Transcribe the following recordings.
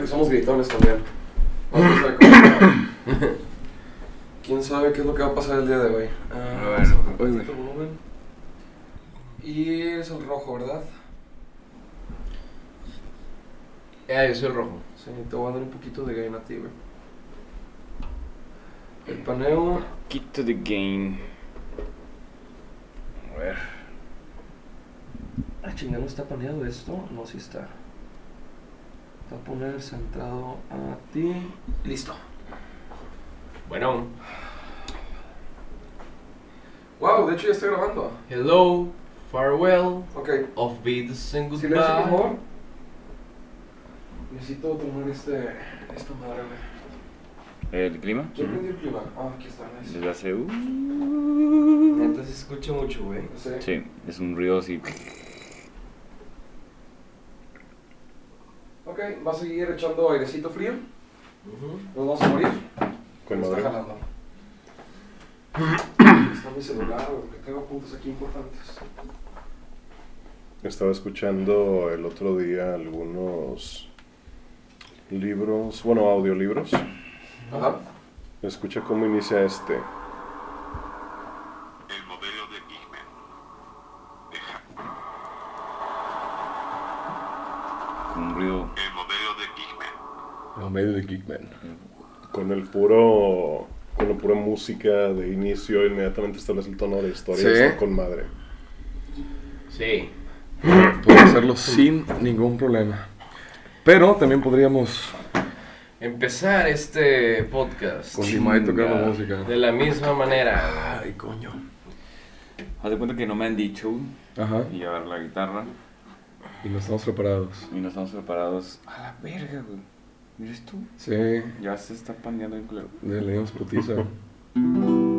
Que somos gritones también. Vamos a ver cómo- ¿Quién sabe qué es lo que va a pasar el día de hoy? Ah, A ver, un poquito volumen. Y es el rojo, ¿verdad? Ah, yo soy el rojo. Sí, te voy a dar un poquito de gain a ti, güey. El paneo. Quito the game. A ver. Ah, chinga, ¿no está paneado esto? No, sí está. Te voy a poner centrado a ti. Listo. Bueno. Wow, de hecho ya estoy grabando. Hello, farewell, Ok. of beats and Silencio, por goodbye. favor. Necesito tomar este, esta madre, güey. ¿El clima? ¿Quién prendió el clima? Ah, aquí está, nice. Desde hace. Uh, se escucha mucho, güey. Sí. sí, es un ruido así. Ok, va a seguir echando airecito frío. Nos vamos a morir. Con Me está jalando. está mi celular, porque tengo puntos aquí importantes. Estaba escuchando el otro día algunos libros, bueno, audiolibros. Ajá. Escucha cómo inicia este. El modelo de Bigman. Con un ruido. El modelo de Bigman. El medio de Geekman. Con el puro. Con la pura música de inicio, inmediatamente establece el tono de historia. Sí. Está con madre. Sí. Puedo hacerlo sin ningún problema. Pero también podríamos Empezar este podcast con Limay tocando Chinga. música. de la misma manera. Ay, coño. Haz de cuenta que no me han dicho Ajá. y llevar la guitarra Y no estamos preparados. y no estamos preparados. A la verga, güey. ¿Mires tú? Sí, Ya se está paneando el culero. le le dimos putiza.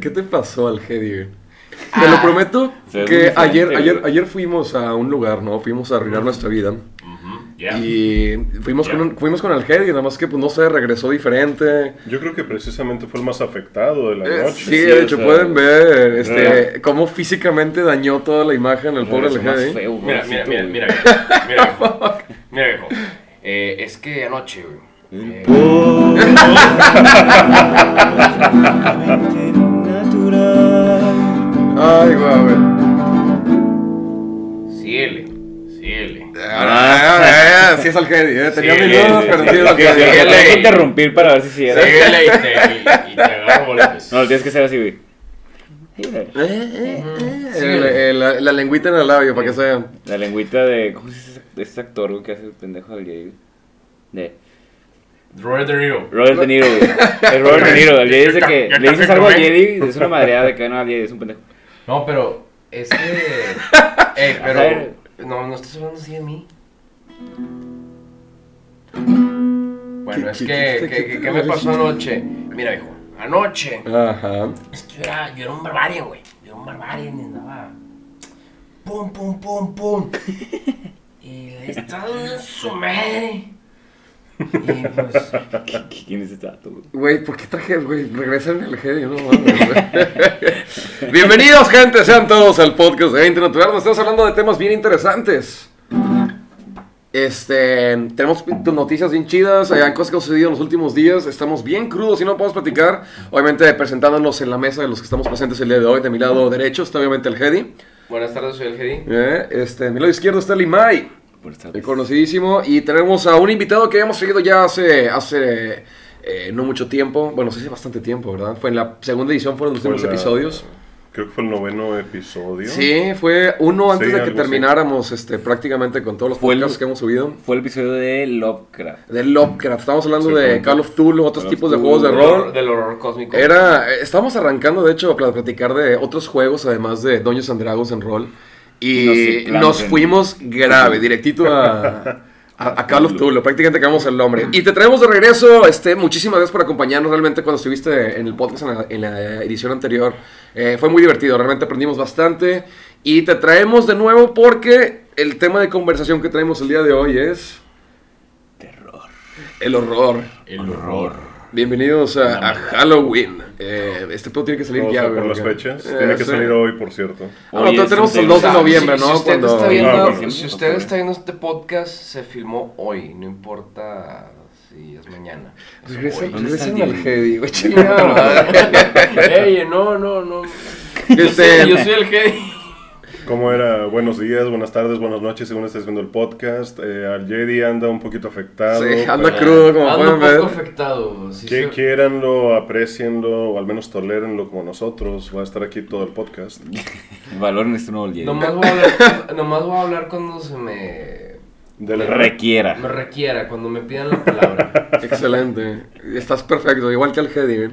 ¿Qué te, ¿Qué te pasó al Hedy? güey? Te lo prometo ve muy que ayer, ayer, ayer fuimos a un lugar, ¿no? Fuimos a arruinar nuestra vida. Ya. Y fuimos, con, un- fuimos con el Hedy, nada más que, pues, no sé, regresó diferente. Yo creo que precisamente fue el más afectado de la Eh, noche. sí, sí, de o hecho, sea, pueden ver este, cómo físicamente dañó toda la imagen el pobre feo, Mira, mira, mira, mira, viejo. mira, viejo. Mira, viejo. Eh, es que anoche, güey. eh, Ay, guau, güey. Ciele, ciele. Ah, sí es al eh. Tenía Sí, mis dudas, sí, pero sí, sí es al tengo que interrumpir para ver si sí era. Síguele y te, y te agarro. No, tienes que ser así, güey. El- el- la, la lengüita en el labio, para que sean. La lengüita de. ¿Cómo se dice ese- este actor güey, que hace el pendejo del güey? De. Robert De Niro. Robert De Niro, güey. Es Robert De Niro. El Jedi dice que le dices algo al. Jedi, es una madreada de que no al Jedi, es un pendejo. No, pero es que. Eh, A pero. No, no estás hablando así de mí. Bueno, ¿Qué- es qué- que. qué- ¿Qué, qué- qué- qué- qué me pasó anoche? Mira, hijo. Anoche. Ajá. Es que yo era, yo era un barbarian, güey. Yo era un barbarian y andaba. Pum, pum, pum, pum. Y le estaba en su madre. Y pues. ¿Quién es este dato, güey? Güey, ¿por qué traje, güey? Regresa en el Hedy, no mames. Bienvenidos, gente, sean todos al podcast de 20 Natural, estamos hablando de temas bien interesantes. Este, tenemos tus noticias bien chidas, hay cosas que han sucedido en los últimos días, estamos bien crudos y no podemos platicar. Obviamente presentándonos en la mesa de los que estamos presentes el día de hoy, de mi lado derecho está obviamente el Hedy. Buenas tardes, soy el Gedi. Eh, Este, de mi lado izquierdo está el Imai. Buenas El tardes. conocidísimo. Y tenemos a un invitado que habíamos seguido ya hace, hace eh, no mucho tiempo. Bueno, sí hace bastante tiempo, ¿verdad? Fue en la segunda edición, fueron los últimos la- episodios. Creo que fue el noveno episodio. Sí, fue uno antes Sí, de que así. termináramos este, prácticamente con todos los Fue el- podcasts que hemos subido. Fue el episodio de Lovecraft. De Lovecraft, estamos hablando Sí, de Call of Cthulhu, otros Call tipos de juegos de horror, del horror cósmico. Era, eh, estábamos arrancando de hecho a pl- platicar de otros juegos además de Dungeons and Dragons en rol y Nos fuimos grave, directito a, a, of Cthulhu, prácticamente cambiamos el nombre. Y te traemos de regreso, este, muchísimas gracias por acompañarnos realmente cuando estuviste en el podcast en la, en la edición anterior. Eh, fue muy divertido, realmente aprendimos bastante y te traemos de nuevo porque el tema de conversación que traemos el día de hoy es Terror. el horror. El horror. Bienvenidos a, a Halloween. Eh, este pedo tiene que salir ya, a por güey, las fechas. Eh, Tiene que sí. salir hoy, por cierto. Ah, no, Oye, tenemos es el 2 de noviembre, si, ¿no? Si usted, Cuando- está viendo, Ah, bueno. si usted está viendo este podcast, se filmó hoy, no importa si es mañana. Es Regresa- hoy. ¿Dónde está el regresen al día? Heidi, güey. Ey, no, no, no. Este- Yo soy el Heidi. ¿Cómo era? Buenos días, buenas tardes, buenas noches, según estés viendo el podcast. Eh, al Jedi anda un poquito afectado. Sí, anda pero crudo, como Ando un pueden poco ver. afectado. sí, Que sí. quiéranlo, aprecienlo, o al menos tolérenlo como nosotros. Va a estar aquí todo el podcast. Valoren este nuevo Jedi. Nomás voy, a hablar, nomás voy a hablar cuando se me, De la Requiera. me requiera, cuando me pidan la palabra. Excelente. Estás perfecto, igual que el Heidi, güey.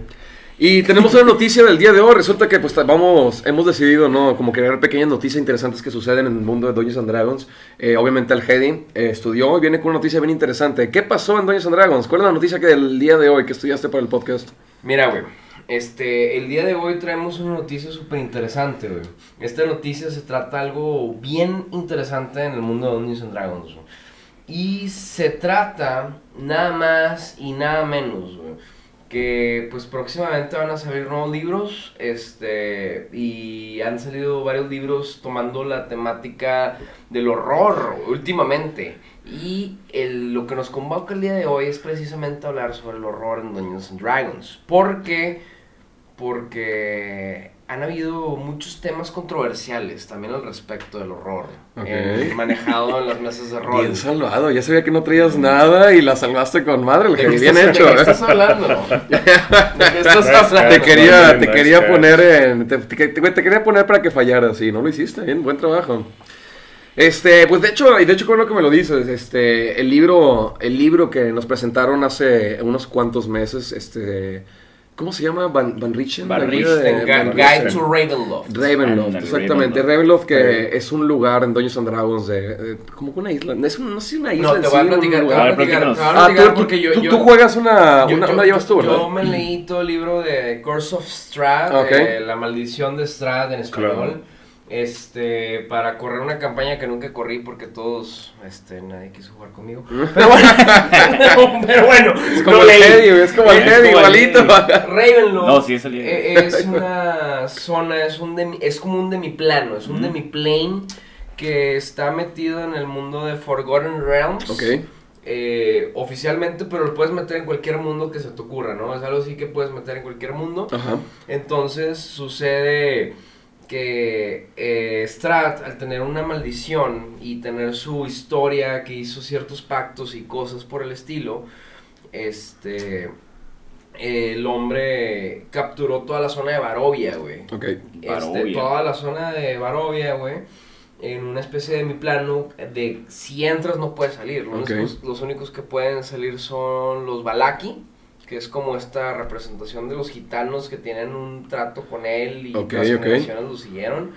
Y tenemos una noticia del día de hoy. Resulta que pues vamos, hemos decidido, ¿no? Como crear pequeñas noticias interesantes que suceden en el mundo de Dungeons and Dragons. Eh, obviamente el Heidi eh, estudió y viene con una noticia bien interesante. ¿Qué pasó en Dungeons and Dragons? ¿Cuál es la noticia que del día de hoy que estudiaste para el podcast? Mira, güey. Este, el día de hoy traemos una noticia súper interesante, güey. Esta noticia se trata de algo bien interesante en el mundo de Dungeons and Dragons. Y se trata nada más y nada menos, güey. Que pues próximamente van a salir nuevos libros. Este. Y han salido varios libros tomando la temática del horror últimamente. Y lo que nos convoca el día de hoy es precisamente hablar sobre el horror en Dungeons and Dragons. ¿Por qué? Porque han habido muchos temas controversiales también al respecto del horror. Eh, manejado en las mesas de rol. Bien salvado, ya sabía que no traías nada y la salvaste con madre, el ¿De qué Heidi. Bien estás- hecho, ¿De qué ¿eh? estás hablando? ¿De qué estás hablando? Te quería, te quería poner en. Te, te- te- te quería poner para que fallaras y no lo hiciste. Bien, buen trabajo. Este, pues de hecho, y de hecho, con lo que me lo dices, este, el libro, el libro que nos presentaron hace unos cuantos meses, este, ¿cómo se llama? Van, Van Richten. Van Van Guide Richten. to Ravenloft. Ravenloft, exactamente. Ravenloft, Ravenloft. que es un lugar en Dungeons and Dragons de, de- como que una isla, es un- no sé si una isla No, te voy a un platicar, te voy a platicar, te voy platícanos. a Ah, tú, platicar tú- porque yo, tú- yo- tú juegas una, yo- una, yo- una llevas tú, ¿verdad? Yo me leí todo el libro de Curse of Strahd, Ok. eh, La maldición de Strahd en español. Claro. Este, para correr una campaña que nunca corrí porque todos, este, nadie quiso jugar conmigo. Pero bueno, pero bueno, Es como el güey, es como el el igualito. Ravenloft No, sí, es el eh, es una zona, es, un demi- es como un demiplano, es un Mm. demiplane que está metido en el mundo de Forgotten Realms. Ok. eh, oficialmente, pero lo puedes meter en cualquier mundo que se te ocurra, ¿no? Es algo así que puedes meter en cualquier mundo. Ajá. Entonces sucede que eh, Strat, al tener una maldición y tener su historia, que hizo ciertos pactos y cosas por el estilo, este, el hombre capturó toda la zona de Barovia, güey. Ok. Este, Barovia. toda la zona de Barovia, güey, en una especie de mi plano de si entras no puedes salir. Los, únicos, los únicos que pueden salir son los Balaki, que es como esta representación de los gitanos que tienen un trato con él y Ok, las ok. generaciones lo siguieron.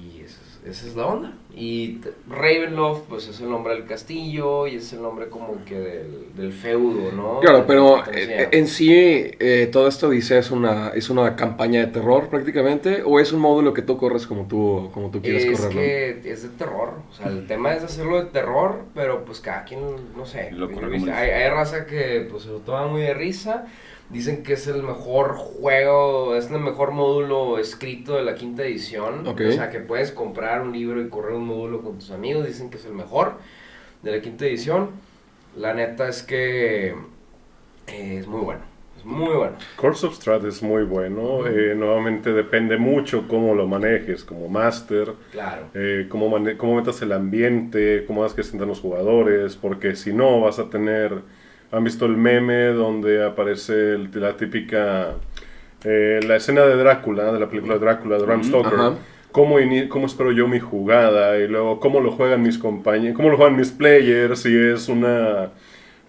Y esa es, esa es la onda. Y Ravenloft, pues es el nombre del castillo y es el nombre como que del, del feudo, ¿no? Claro, pero eh, en sí eh, todo esto dice es una es una campaña de terror prácticamente o es un módulo que tú corres como tú como tú quieres es correrlo. que es de terror, o sea, el tema es hacerlo de terror, pero pues cada quien, no sé, Lo hay, hay, raza que pues se lo toma muy de risa, dicen que es el mejor juego, es el mejor módulo escrito de la quinta edición, o sea, que puedes comprar un libro y correr un módulo con tus amigos, dicen que es el mejor de la quinta edición, la neta es que eh, es muy bueno, es muy bueno. Course of Strat es muy bueno. eh, nuevamente depende mucho cómo lo manejes como master. Claro. eh, cómo, mane- cómo metas el ambiente, cómo hagas que se sientan los jugadores, porque si no vas a tener, han visto el meme donde aparece el- la típica eh, la escena de Drácula, de la película Drácula de Bram Stoker, Ajá. cómo, cómo espero yo mi jugada y luego cómo lo juegan mis compañeros, cómo lo juegan mis players, si es una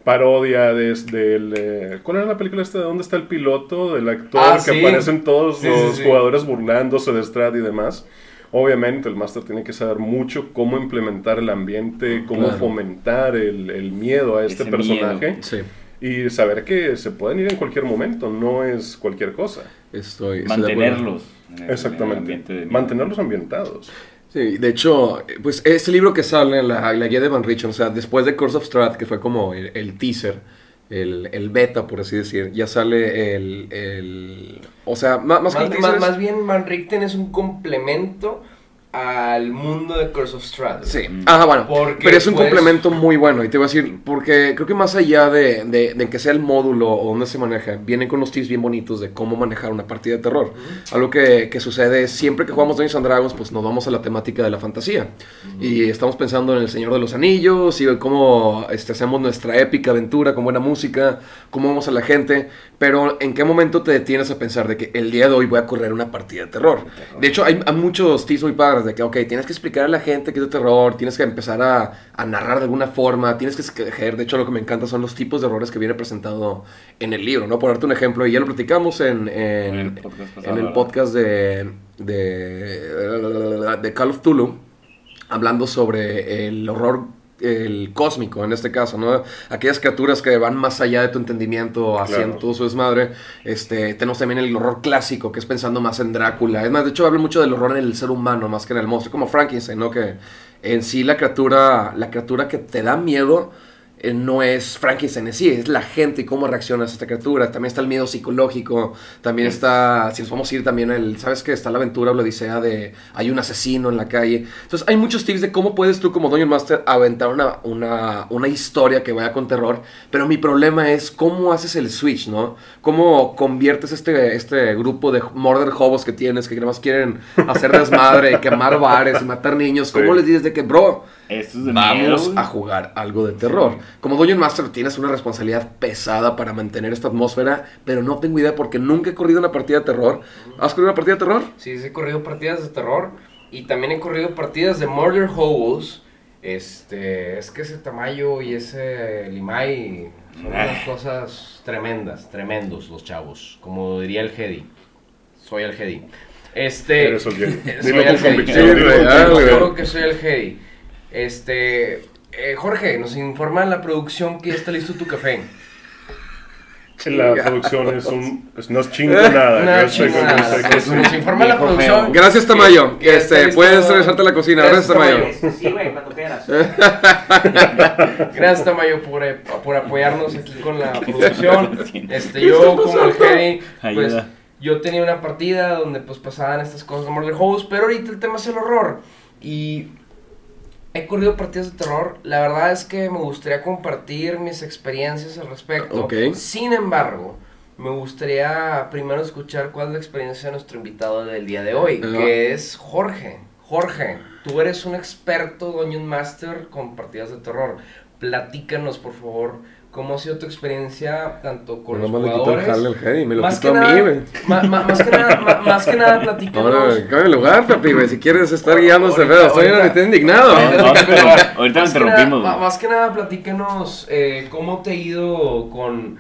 parodia desde el... eh, ¿Cuál era la película esta? ¿De dónde está el piloto? Del actor Ah, que sí. aparecen todos Sí, los sí. jugadores burlándose de Strad y demás. Obviamente el máster tiene que saber mucho cómo implementar el ambiente, cómo Claro. fomentar el, el miedo a este Ese personaje miedo. Sí, y saber que se pueden ir en cualquier momento, no es cualquier cosa. estoy. Mantenerlos. en el- en el Exactamente. miedo. Mantenerlos ambientados. Sí, de hecho, pues este libro que sale en la, la guía de Van Richten, o sea, después de Curse of Strahd, que fue como el, el teaser, el, el beta, por así decir, ya sale el... el o sea, más, Más, que más bien Van Richten es un complemento al mundo de Curse of Strahd. Sí, ajá, bueno, Porque, pero es un pues- complemento muy bueno y te voy a decir, porque creo que más allá de, de, de que sea el módulo o donde se maneja, vienen con unos tips bien bonitos de cómo manejar una partida de terror. Algo que, que sucede es, siempre que jugamos Dungeons and Dragons, pues nos vamos a la temática de la fantasía y estamos pensando en El Señor de los Anillos y cómo este, hacemos nuestra épica aventura con buena música, cómo vamos a la gente, pero ¿en qué momento te detienes a pensar de que el día de hoy voy a correr una partida de terror? De hecho, hay, hay muchos tips muy padres de que, ok, tienes que explicar a la gente que es de terror, tienes que empezar a, a narrar de alguna forma, tienes que escoger. De hecho, lo que me encanta son los tipos de errores que viene presentado en el libro, ¿no? Por darte un ejemplo, y ya lo platicamos en, en, el podcast pasado, en el podcast de, de, de Call of Tulu, hablando sobre el horror el cósmico en este caso, ¿no? Aquellas criaturas que van más allá de tu entendimiento, haciendo Claro. todo su desmadre. Este, tenemos también el horror clásico, que es pensando más en Drácula. Es más, de hecho, hablo mucho del horror en el ser humano, más que en el monstruo, como Frankenstein, ¿no? Que en sí la criatura, la criatura que te da miedo eh, no es Frankenstein en sí, es la gente y cómo reaccionas a esta criatura. También está el miedo psicológico, también está, si nos vamos a ir también, el, ¿sabes que Está la aventura o la odisea de hay un asesino en la calle. Entonces hay muchos tips de cómo puedes tú como Dungeon Master aventar una, una, una historia que vaya con terror, pero mi problema es cómo haces el switch, ¿no? Cómo conviertes este, este grupo de murder hobos que tienes, que nada más quieren hacer desmadre, quemar bares y matar niños. ¿Cómo Sí. les dices de que, bro, Esto es de Vamos miedo, a jugar algo de terror. Como Dungeon Master tienes una responsabilidad pesada para mantener esta atmósfera, pero no tengo idea porque nunca he corrido una partida de terror. ¿Has corrido una partida de terror? Sí, sí, he corrido partidas de terror y también he corrido partidas de Murder Hobos. Este, es que ese Tamayo y ese Limay son unas cosas tremendas, tremendos los chavos, como diría el Jedi. Soy el Jedi. Este, Eres el Jedi. Dilo con convicción, ah, juro que soy el Jedi. Este, eh, Jorge, nos informa en la producción que ya está listo tu café. La producción es un... es- no es chingo nada. Nos informa la producción. feo. Gracias, Tamayo. que Este, puedes regresarte a la cocina. Gracias, Tamayo. Sí, güey, cuando quieras. Gracias Tamayo por, eh, por apoyarnos aquí con la producción. Este, ¿Qué yo como el? Jedi, pues yo tenía una partida donde pues pasaban estas cosas de Murder House, pero ahorita el tema es el horror. Y he corrido partidas de terror. La verdad es que me gustaría compartir mis experiencias al respecto. Sin embargo, me gustaría primero escuchar cuál es la experiencia de nuestro invitado del día de hoy, que es Jorge. Jorge, tú eres un experto Dungeon Master con partidas de terror. Platícanos, por favor, cómo ha sido tu experiencia tanto con No los más le quitó el jugadores. me lo más, quitó que a mí, nada, güey. ma- ma- más que nada, ma- más que nada, platícanos. Ahora, cambia el lugar, papi, güey. Si quieres estar guiando Ahorita, pedo, estoy ahorita. ahorita indignado. Ahorita- No, ahorita pero- te- ahorita más te que nada- rompimos, ma- güey. Más que nada, platícanos eh, cómo te ha ido con.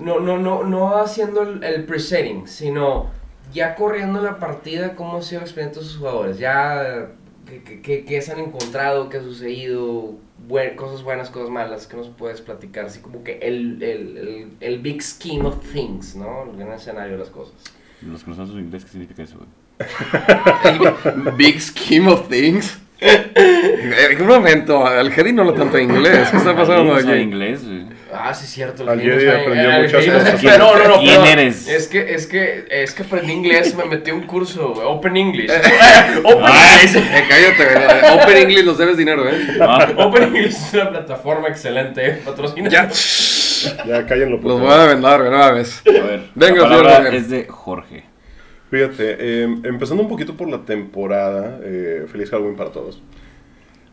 No, no, no, no haciendo el, el presetting, sino ya corriendo la partida, cómo ha sido la experiencia de sus jugadores. Ya, ¿qué, qué- qué- qué se han encontrado? ¿Qué ha sucedido? Buen- cosas buenas, cosas malas. ¿Qué nos puedes platicar? Así como que el, el, el, el big scheme of things, ¿no? El gran escenario de las cosas. Los que no saben su inglés, ¿qué significa eso, güey? Big scheme of things. En un momento, al Jedi no lo tanto inglés. ¿Qué está pasando aquí? inglés, güey. Ah, sí, cierto. el Al Jedi aprendió el muchas cosas. No, no, no. ¿Quién eres? Es que, es que, es que aprendí inglés, me metí un curso, Open English. Open. English. Eh, cállate, güey. Open English nos debes dinero, ¿eh? Ah, Open English es una plataforma excelente, eh, patrocina. Ya. Ya cállenlo. Los voy a vendar, güey, no mames. a ver. Venga, la señor palabra Jorge. es de Jorge. Fíjate, eh, empezando un poquito por la temporada, eh, feliz Halloween para todos.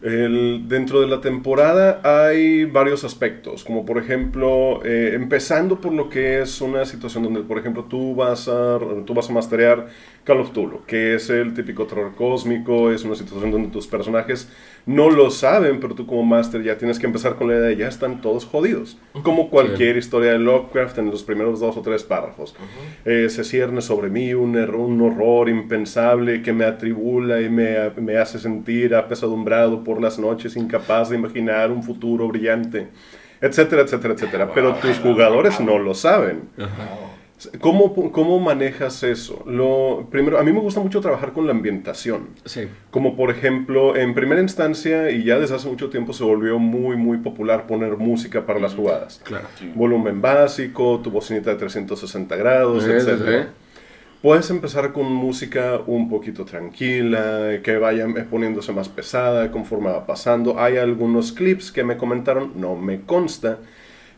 El- dentro de la temporada hay varios aspectos, como por ejemplo, eh, empezando por lo que es una situación donde, por ejemplo, tú vas a, tú vas a masterear Call of Cthulhu, que es el típico terror cósmico, es una situación donde tus personajes no lo saben, pero tú como máster ya tienes que empezar con la idea de ya están todos jodidos, como cualquier historia de Lovecraft en los primeros dos o tres párrafos. Eh, se cierne sobre mí un, error, un horror impensable que me atribula y me, me hace sentir apesadumbrado por las noches, incapaz de imaginar un futuro brillante, etcétera, etcétera, etcétera. Pero tus jugadores no lo saben. ¿Cómo, ¿Cómo manejas eso? Lo, primero, a mí me gusta mucho trabajar con la ambientación. Sí. Como por ejemplo, en primera instancia, y ya desde hace mucho tiempo se volvió muy, muy popular poner música para las jugadas. Claro. Volumen básico, tu bocinita de 360 grados, Sí, sí, etc. sí. Puedes empezar con música un poquito tranquila, que vaya poniéndose más pesada conforme va pasando. Hay algunos clips que me comentaron, no me consta,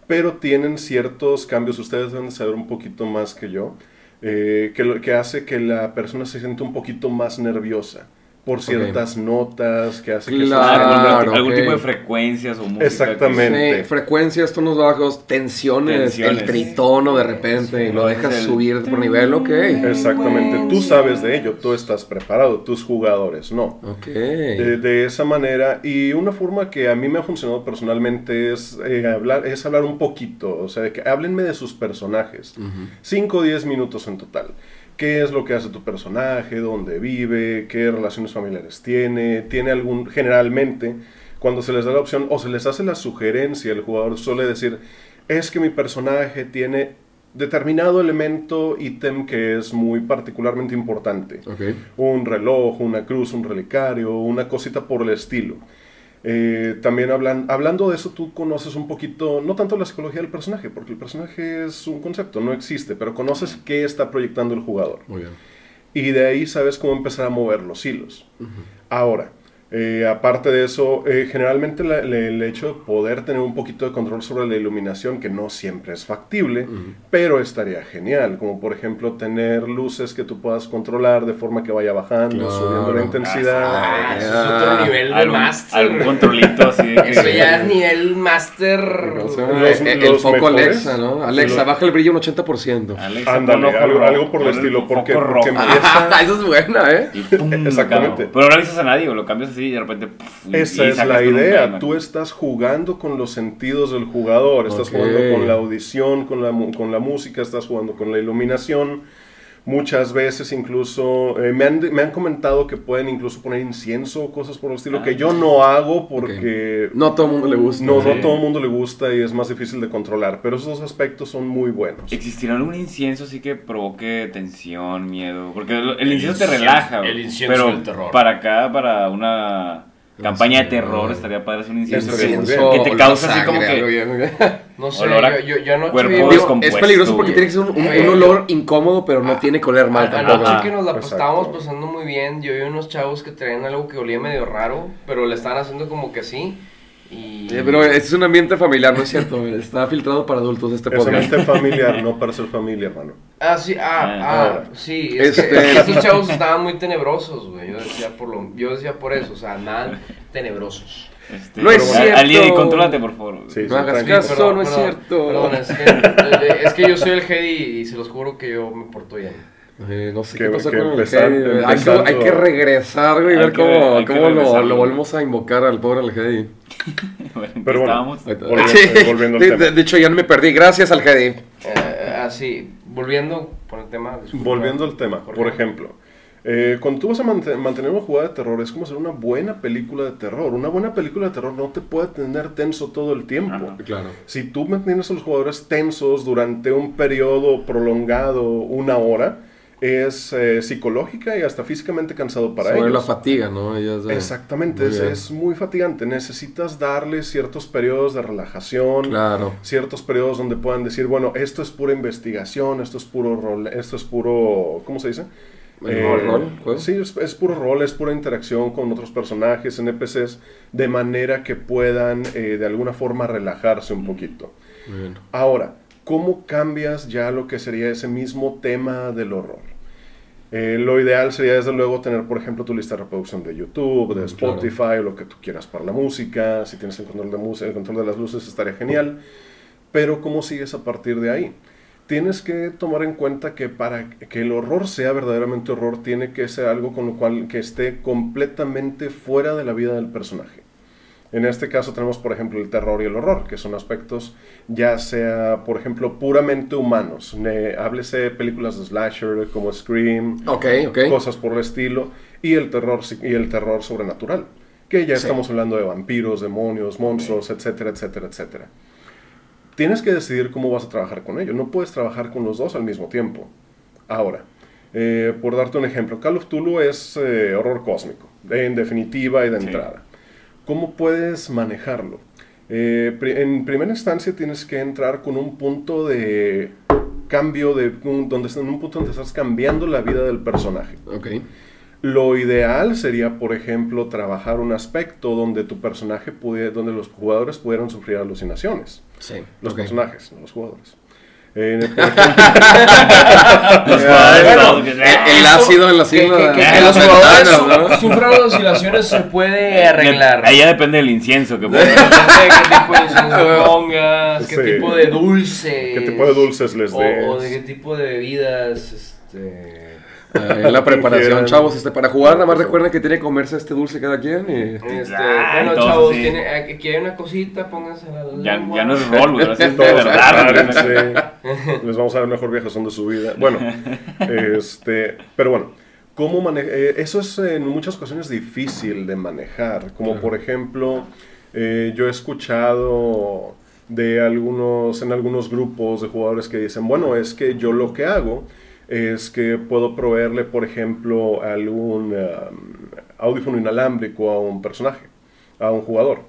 pero tienen ciertos cambios. Ustedes deben de saber un poquito más que yo, eh, que, lo, que hace que la persona se sienta un poquito más nerviosa por ciertas notas, que hace que Claro. algún, Claro, algún ok. tipo de frecuencias o música. Exactamente. Sí, frecuencias, tonos bajos, tensiones, Tensiones. el tritono de repente, y lo dejas El- subir por nivel, ok. Exactamente, tú sabes de ello, tú estás preparado, tus jugadores no. Ok. De, de esa manera, y una forma que a mí me ha funcionado personalmente es, eh, hablar, es hablar un poquito, o sea, de que háblenme de sus personajes, 5 o 10 minutos en total. ¿Qué es lo que hace tu personaje? ¿Dónde vive? ¿Qué relaciones familiares tiene? ¿Tiene algún, generalmente, cuando se les da la opción o se les hace la sugerencia, el jugador suele decir, es que mi personaje tiene determinado elemento, ítem que es muy particularmente importante Ok. un reloj, una cruz, un relicario, una cosita por el estilo. Eh, también hablan, hablando de eso, tú conoces un poquito, no tanto la psicología del personaje, porque el personaje es un concepto, no existe, pero conoces qué está proyectando el jugador. Muy bien. Y de ahí sabes cómo empezar a mover los hilos. Ahora, eh, aparte de eso, eh, generalmente la- el hecho de poder tener un poquito de control sobre la iluminación, que no siempre es factible, pero estaría genial, como por ejemplo tener luces que tú puedas controlar de forma que vaya bajando, Claro. subiendo la intensidad. Ah, eso es otro nivel de Algún, master. algún controlito así de que- Eso ya es nivel master. O sea, Los- eh, el los foco mejores, Alexa, ¿no? Alexa, los- baja el brillo un 80%. Alexa, ojo algo- por el estilo, porque- porque empieza- Ah, eso es buena, ¿eh? Y pum, Exactamente. Pero no le dices a nadie, o lo cambias así y de repente. y- Esa y es la idea. Tú estás jugando con los sentidos del jugador. Estás jugando con la audición, con la, mu- con la música, estás jugando con la iluminación. Muchas veces incluso eh, me, han, me han comentado que pueden incluso poner incienso o cosas por el estilo Ah. que yo no hago porque No a todo el mundo le gusta. no, Sí. no todo el mundo le gusta y es más difícil de controlar. Pero esos dos aspectos son muy buenos. ¿Existirá algún incienso así que provoque tensión, miedo? Porque el, el incienso te relaja. el incienso pero del terror. Para acá, para una campaña de Sí. terror, estaría padre hacer un incienso que, te causa así como que. algo bien. No sé, Olor a yo, yo, yo anoche cuerpo vi- Digo, descompuesto, es peligroso porque güey. tiene que ser un, un- Eh, un olor incómodo, pero no tiene que oler mal A- tampoco. Anoche que nos la estábamos pasando muy bien, yo vi unos chavos que traían algo que olía medio raro, pero le estaban haciendo como que sí. Y... Eh, pero este es un ambiente familiar, no es cierto. Está filtrado para adultos este Es podcast. ambiente familiar, no para ser familia, hermano. Ah, sí, ah, Ah. ah, sí. Es Este- que estos chavos estaban muy tenebrosos, güey. Yo decía por lo, yo decía por eso, o sea, nada tenebrosos. Este, No es cierto. Ali, contrólate, por favor. Sí, No hagas caso. No es cierto. Perdón, es que, eh, es que yo soy el Heidi y se los juro que yo me porto bien. Eh, no sé Que- qué pasó que con el empezar- Heidi. güey. Hay hay que regresar, güey, y ver que- cómo, hay que cómo lo, volvemos a invocar al pobre al Heidi. Bueno, ¿en qué Pero bueno. Volviendo- Sí. volviendo al de, tema. de- de hecho, ya no me perdí. Gracias al Heidi. Eh, así, volviendo por el tema. disculpa. Volviendo al tema, por ejemplo, eh, cuando tú vas a mante- mantener una jugada de terror, es como hacer una buena película de terror. Una buena película de terror no te puede tener tenso todo el tiempo. Ajá. Claro. Si tú mantienes a los jugadores tensos durante un periodo prolongado, una hora, es eh, psicológica y hasta físicamente cansado para Sobre la ellos. fatiga, ¿no? Ellas, eh, Exactamente, muy es, es muy fatigante. Necesitas darles ciertos periodos de relajación, Claro. ciertos periodos donde puedan decir, bueno, esto es pura investigación, esto es puro rol, esto es puro, ¿cómo se dice? ¿El rol, juego? Sí, es, es puro rol, es pura interacción con otros personajes, NPCs, de manera que puedan eh, de alguna forma relajarse un poquito. Muy bien. Ahora, ¿cómo cambias ya lo que sería ese mismo tema del horror? Eh, lo ideal sería desde luego tener, por ejemplo, tu lista de reproducción de YouTube, de Mm, Spotify, lo que tú quieras para la música. Si tienes el control de, música, el control de las luces estaría genial. Pero ¿cómo sigues a partir de ahí? Tienes que tomar en cuenta que para que el horror sea verdaderamente horror, tiene que ser algo con lo cual que esté completamente fuera de la vida del personaje. En este caso tenemos, por ejemplo, el terror y el horror, que son aspectos ya sea, por ejemplo, puramente humanos. Ne- háblese de películas de slasher como Scream, cosas por el estilo, y el terror, y el terror sobrenatural, que ya Sí. estamos hablando de vampiros, demonios, monstruos, etcétera, etcétera, etcétera. Tienes que decidir cómo vas a trabajar con ello. No puedes trabajar con los dos al mismo tiempo. Ahora, eh, por darte un ejemplo, Call of Tulu es eh, horror cósmico, en definitiva y de Sí. entrada. ¿Cómo puedes manejarlo? Eh, en primera instancia tienes que entrar con un punto de cambio, de un- donde, en un punto donde estás cambiando la vida del personaje. Ok. Lo ideal sería, por ejemplo, trabajar un aspecto donde tu personaje pudiera, donde los jugadores pudieran sufrir alucinaciones. Sí. Los personajes, no los jugadores. Los jugadores, bueno, El, el ácido en la Que, cima que- de- que- de que los las jugadores sufran oscilaciones se puede arreglar. Ahí ya depende del incienso que pongas. de qué tipo de incienso pongas, qué Sí. tipo de dulce. ¿Qué tipo de dulces les o, des? o de qué tipo de bebidas, este... Eh, en la preparación, chavos, este, para jugar, nada más recuerden que tiene que comerse este dulce cada quien. Y... Este, bueno, chavos, así. tiene, aquí hay una cosita, pónganse la Ya, ya no es rol, güey, sí es verdad. Les vamos a dar el mejor viajazón de su vida. Bueno, este, pero bueno, ¿cómo mane- eh, eso es en muchas ocasiones difícil de manejar. Como Claro. por ejemplo, eh, yo he escuchado de algunos, en algunos grupos de jugadores que dicen, bueno, es que yo lo que hago es que puedo proveerle, por ejemplo, algún um, audífono inalámbrico a un personaje, a un jugador.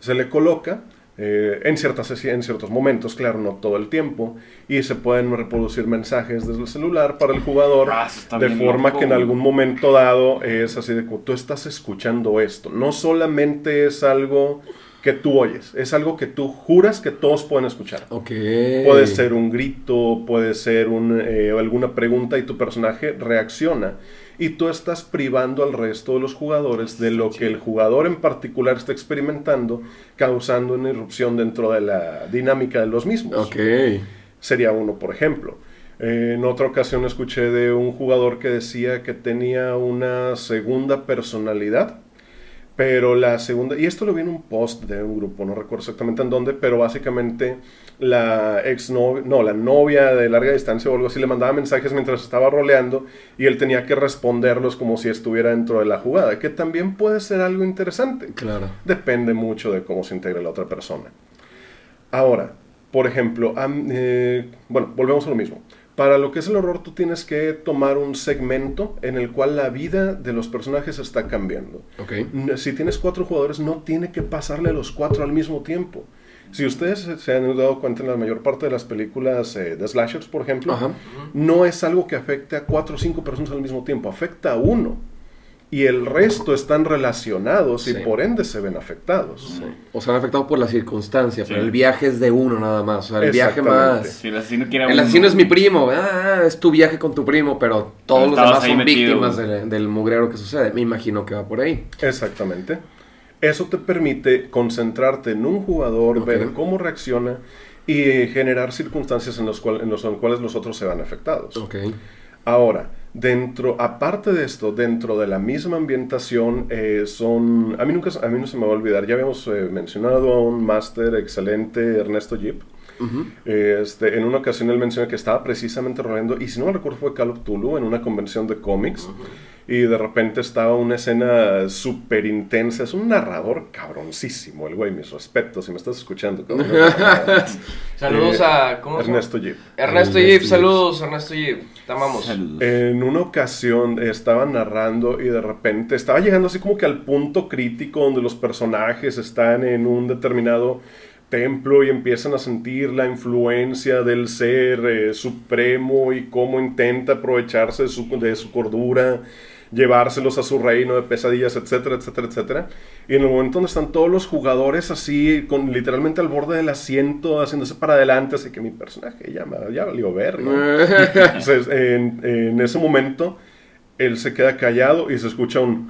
Se le coloca eh, en, ciertas, en ciertos momentos, claro, no todo el tiempo, y se pueden reproducir mensajes desde el celular para el jugador, Ah, de forma loco, que en algún momento dado es así de como tú estás escuchando esto. No solamente es algo que tú oyes, es algo que tú juras que todos pueden escuchar. Puede ser un grito, puede ser un, eh, alguna pregunta y tu personaje reacciona. Y tú estás privando al resto de los jugadores de lo que el jugador en particular está experimentando, causando una irrupción dentro de la dinámica de los mismos. Ok. Sería uno, por ejemplo. Eh, en otra ocasión escuché de un jugador que decía que tenía una segunda personalidad pero la segunda, y esto lo vi en un post de un grupo, no recuerdo exactamente en dónde, pero básicamente la ex novia, no, la novia de larga distancia o algo así le mandaba mensajes mientras estaba roleando y él tenía que responderlos como si estuviera dentro de la jugada, que también puede ser algo interesante. Claro. Depende mucho de cómo se integre la otra persona. Ahora, por ejemplo, eh, bueno, volvemos a lo mismo. Para lo que es el horror, tú tienes que tomar un segmento en el cual la vida de los personajes está cambiando. Si tienes cuatro jugadores, no tiene que pasarle a los cuatro al mismo tiempo. Si ustedes se- se han dado cuenta en la mayor parte de las películas eh, de slashers, por ejemplo, Ajá. no es algo que afecte a cuatro o cinco personas al mismo tiempo, afecta a uno. Y el resto están relacionados y por ende se ven afectados. O sea, han afectado por la circunstancia, pero Sí. el viaje es de uno nada más. O sea, el viaje más. Si el asesino quiere El uno- asesino es mi primo, ah, es tu viaje con tu primo, pero todos Pero los demás son metido, víctimas del, del mugrero que sucede. Me imagino que va por ahí. Exactamente. Eso te permite concentrarte en un jugador, ver cómo reacciona y generar circunstancias en, los cual- en los en cuales los otros se van afectados. Ok. Ahora, dentro, aparte de esto, dentro de la misma ambientación, eh, son, a mí, nunca, a mí no se me va a olvidar, ya habíamos eh, mencionado a un máster excelente, Ernesto Jeep. Este, en una ocasión él menciona que estaba precisamente rodeando, y si no me recuerdo fue Call of Tulu, en una convención de cómics, y de repente estaba una escena súper intensa, es un narrador cabroncísimo, el güey, mis respetos, si me estás escuchando. cabrón. Saludos Eh, a... Ernesto Jeep. Ernesto Yip. saludos, Ernesto Yip. Te amamos. Saludos. En una ocasión estaba narrando y de repente estaba llegando así como que al punto crítico donde los personajes están en un determinado templo y empiezan a sentir la influencia del ser eh, supremo y cómo intenta aprovecharse de su, de su cordura, llevárselos a su reino de pesadillas, etcétera, etcétera, etcétera. Y en el momento donde están todos los jugadores así, con literalmente al borde del asiento, haciéndose para adelante, así que mi personaje ya, me- ya valió ver. Entonces, en, en ese momento, él se queda callado y se escucha un...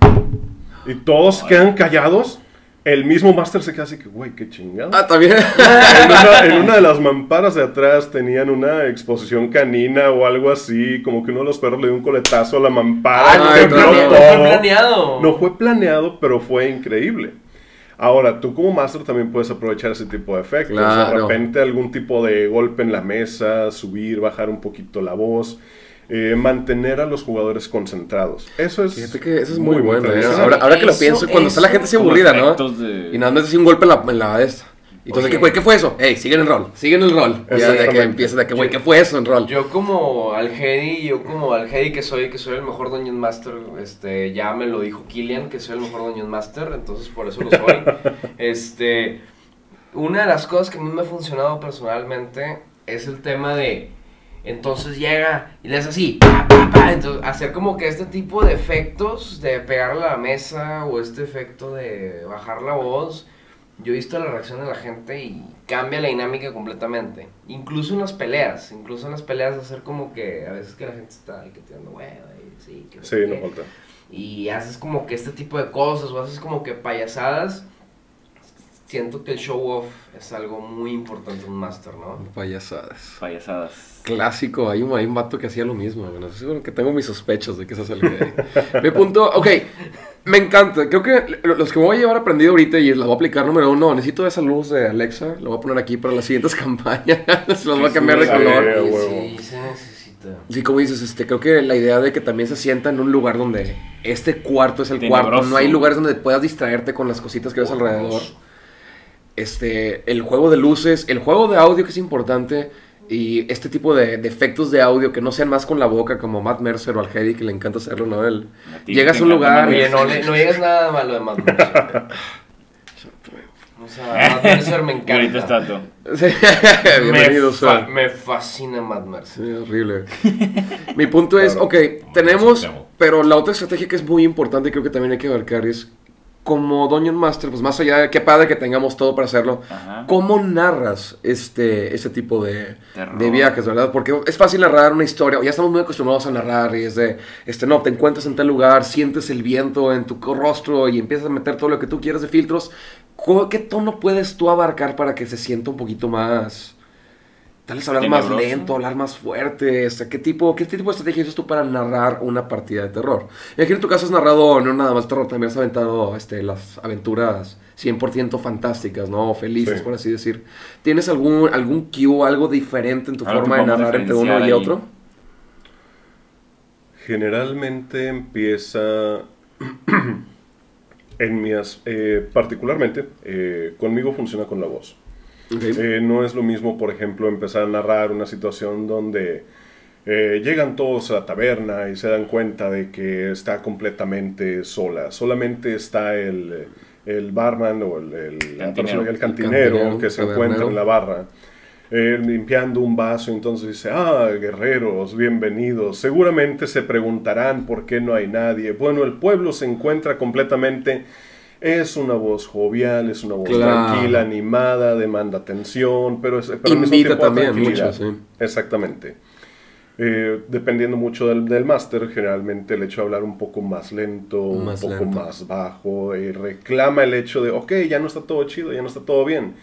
Y todos quedan callados. El mismo Master se queda así que, güey, qué chingado. Ah, también. En una, en una de las mamparas de atrás tenían una exposición canina o algo así, como que uno de los perros le dio un coletazo a la mampara. Ah, no, Ay, fue planeado, no fue planeado. No fue planeado, pero fue increíble. Ahora, tú como Master también puedes aprovechar ese tipo de efectos. Claro. De repente algún tipo de golpe en la mesa, subir, bajar un poquito la voz. Eh, mantener a los jugadores concentrados. Eso es, Fíjate que eso es muy, bueno. ¿eh? Ahora, ahora que lo Eso- pienso, cuando está la gente así aburrida, ¿no? de- Y nada más así un golpe en la, en la esta. Y entonces. ¿qué, güey, ¿qué fue eso? Ey, siguen el rol, siguen el rol. Ya de que empieza de que, güey, ¿qué fue eso en rol? Yo como Algedi, yo como Algedi que soy, que soy el mejor Dungeon Master, este, ya me lo dijo Killian, que soy el mejor Dungeon Master, entonces por eso lo soy. este, una de las cosas que a mí me ha funcionado personalmente es el tema de, entonces llega y le hace así, pa, pa, pa, entonces hacer como que este tipo de efectos de pegarle a la mesa o este efecto de bajar la voz, yo he visto la reacción de la gente y cambia la dinámica completamente. Incluso en las peleas, incluso en las peleas hacer como que a veces que la gente está ahí que tirando hueva y sí, que Sí, no falta. Y haces como que este tipo de cosas o haces como que payasadas. Siento que el show off es algo muy importante un master, ¿no? Payasadas. Payasadas. Clásico, hay un, hay un vato que hacía lo mismo. Bueno, seguro que tengo mis sospechos de que eso es el que Mi punto, ok, me encanta. Creo que lo- los que me voy a llevar aprendido ahorita y la voy a aplicar número uno, necesito esa luz de Alexa, lo voy a poner aquí para las siguientes campañas. Se los voy a cambiar de Sí, color. Sí, se necesita. Sí, como dices, este, creo que la idea de que también se sienta en un lugar donde este cuarto es el cuarto, no hay lugares donde puedas distraerte con las cositas que ves alrededor. Este, el juego de luces, el juego de audio que es importante y este tipo de, de efectos de audio que no sean más con la boca como Matt Mercer o al Hedy que le encanta hacerlo, ¿no? El, A ti llegas a un lugar Matt Oye, no, le- no digas nada malo de Mad Mercer. O sea, Mad Mercer me encanta. Está. Sí, Bienvenido, me, fa- Sol. me fascina Mad Mercer. Sí, horrible. Mi punto es, ok, tenemos, pero la otra estrategia que es muy importante y creo que también hay que abarcar es, como Dungeon Master, pues más allá de qué padre que tengamos todo para hacerlo, Ajá. ¿cómo narras este, este tipo de, de viajes, verdad? Porque es fácil narrar una historia, ya estamos muy acostumbrados a narrar y es de, este, no, te encuentras en tal lugar, sientes el viento en tu rostro y empiezas a meter todo lo que tú quieras de filtros. ¿Cu- ¿Qué tono puedes tú abarcar para que se sienta un poquito más... Tal vez hablar más lento, hablar más fuerte. ¿qué, tipo, ¿Qué tipo de estrategia usas tú para narrar una partida de terror? Y aquí en tu caso has narrado no nada más terror, también has aventado este, las aventuras 100% fantásticas, ¿no? Felices, Sí. por así decir. ¿Tienes algún, algún cue, algo diferente en tu Algo forma de narrar entre uno y otro? Generalmente empieza en mi eh, particularmente eh, conmigo funciona con la voz. Eh, no es lo mismo, por ejemplo, empezar a narrar una situación donde eh, llegan todos a la taberna y se dan cuenta de que está completamente sola. Solamente está el, el barman o el, el- Cantinero. persona- el El cantinero cantinero, que se tabernero. encuentra en la barra. eh, limpiando un vaso, entonces dice, ah, guerreros, bienvenidos. Seguramente se preguntarán por qué no hay nadie. Bueno, el pueblo se encuentra completamente es una voz jovial, es una voz Claro. tranquila, animada, demanda atención, pero, es, pero al mismo Invita también mucho, sí. Exactamente. Eh, dependiendo mucho del, del máster, generalmente el hecho de hablar un poco más lento, Más un poco lento. más bajo, eh, reclama el hecho de, ok, ya no está todo chido, ya no está todo bien.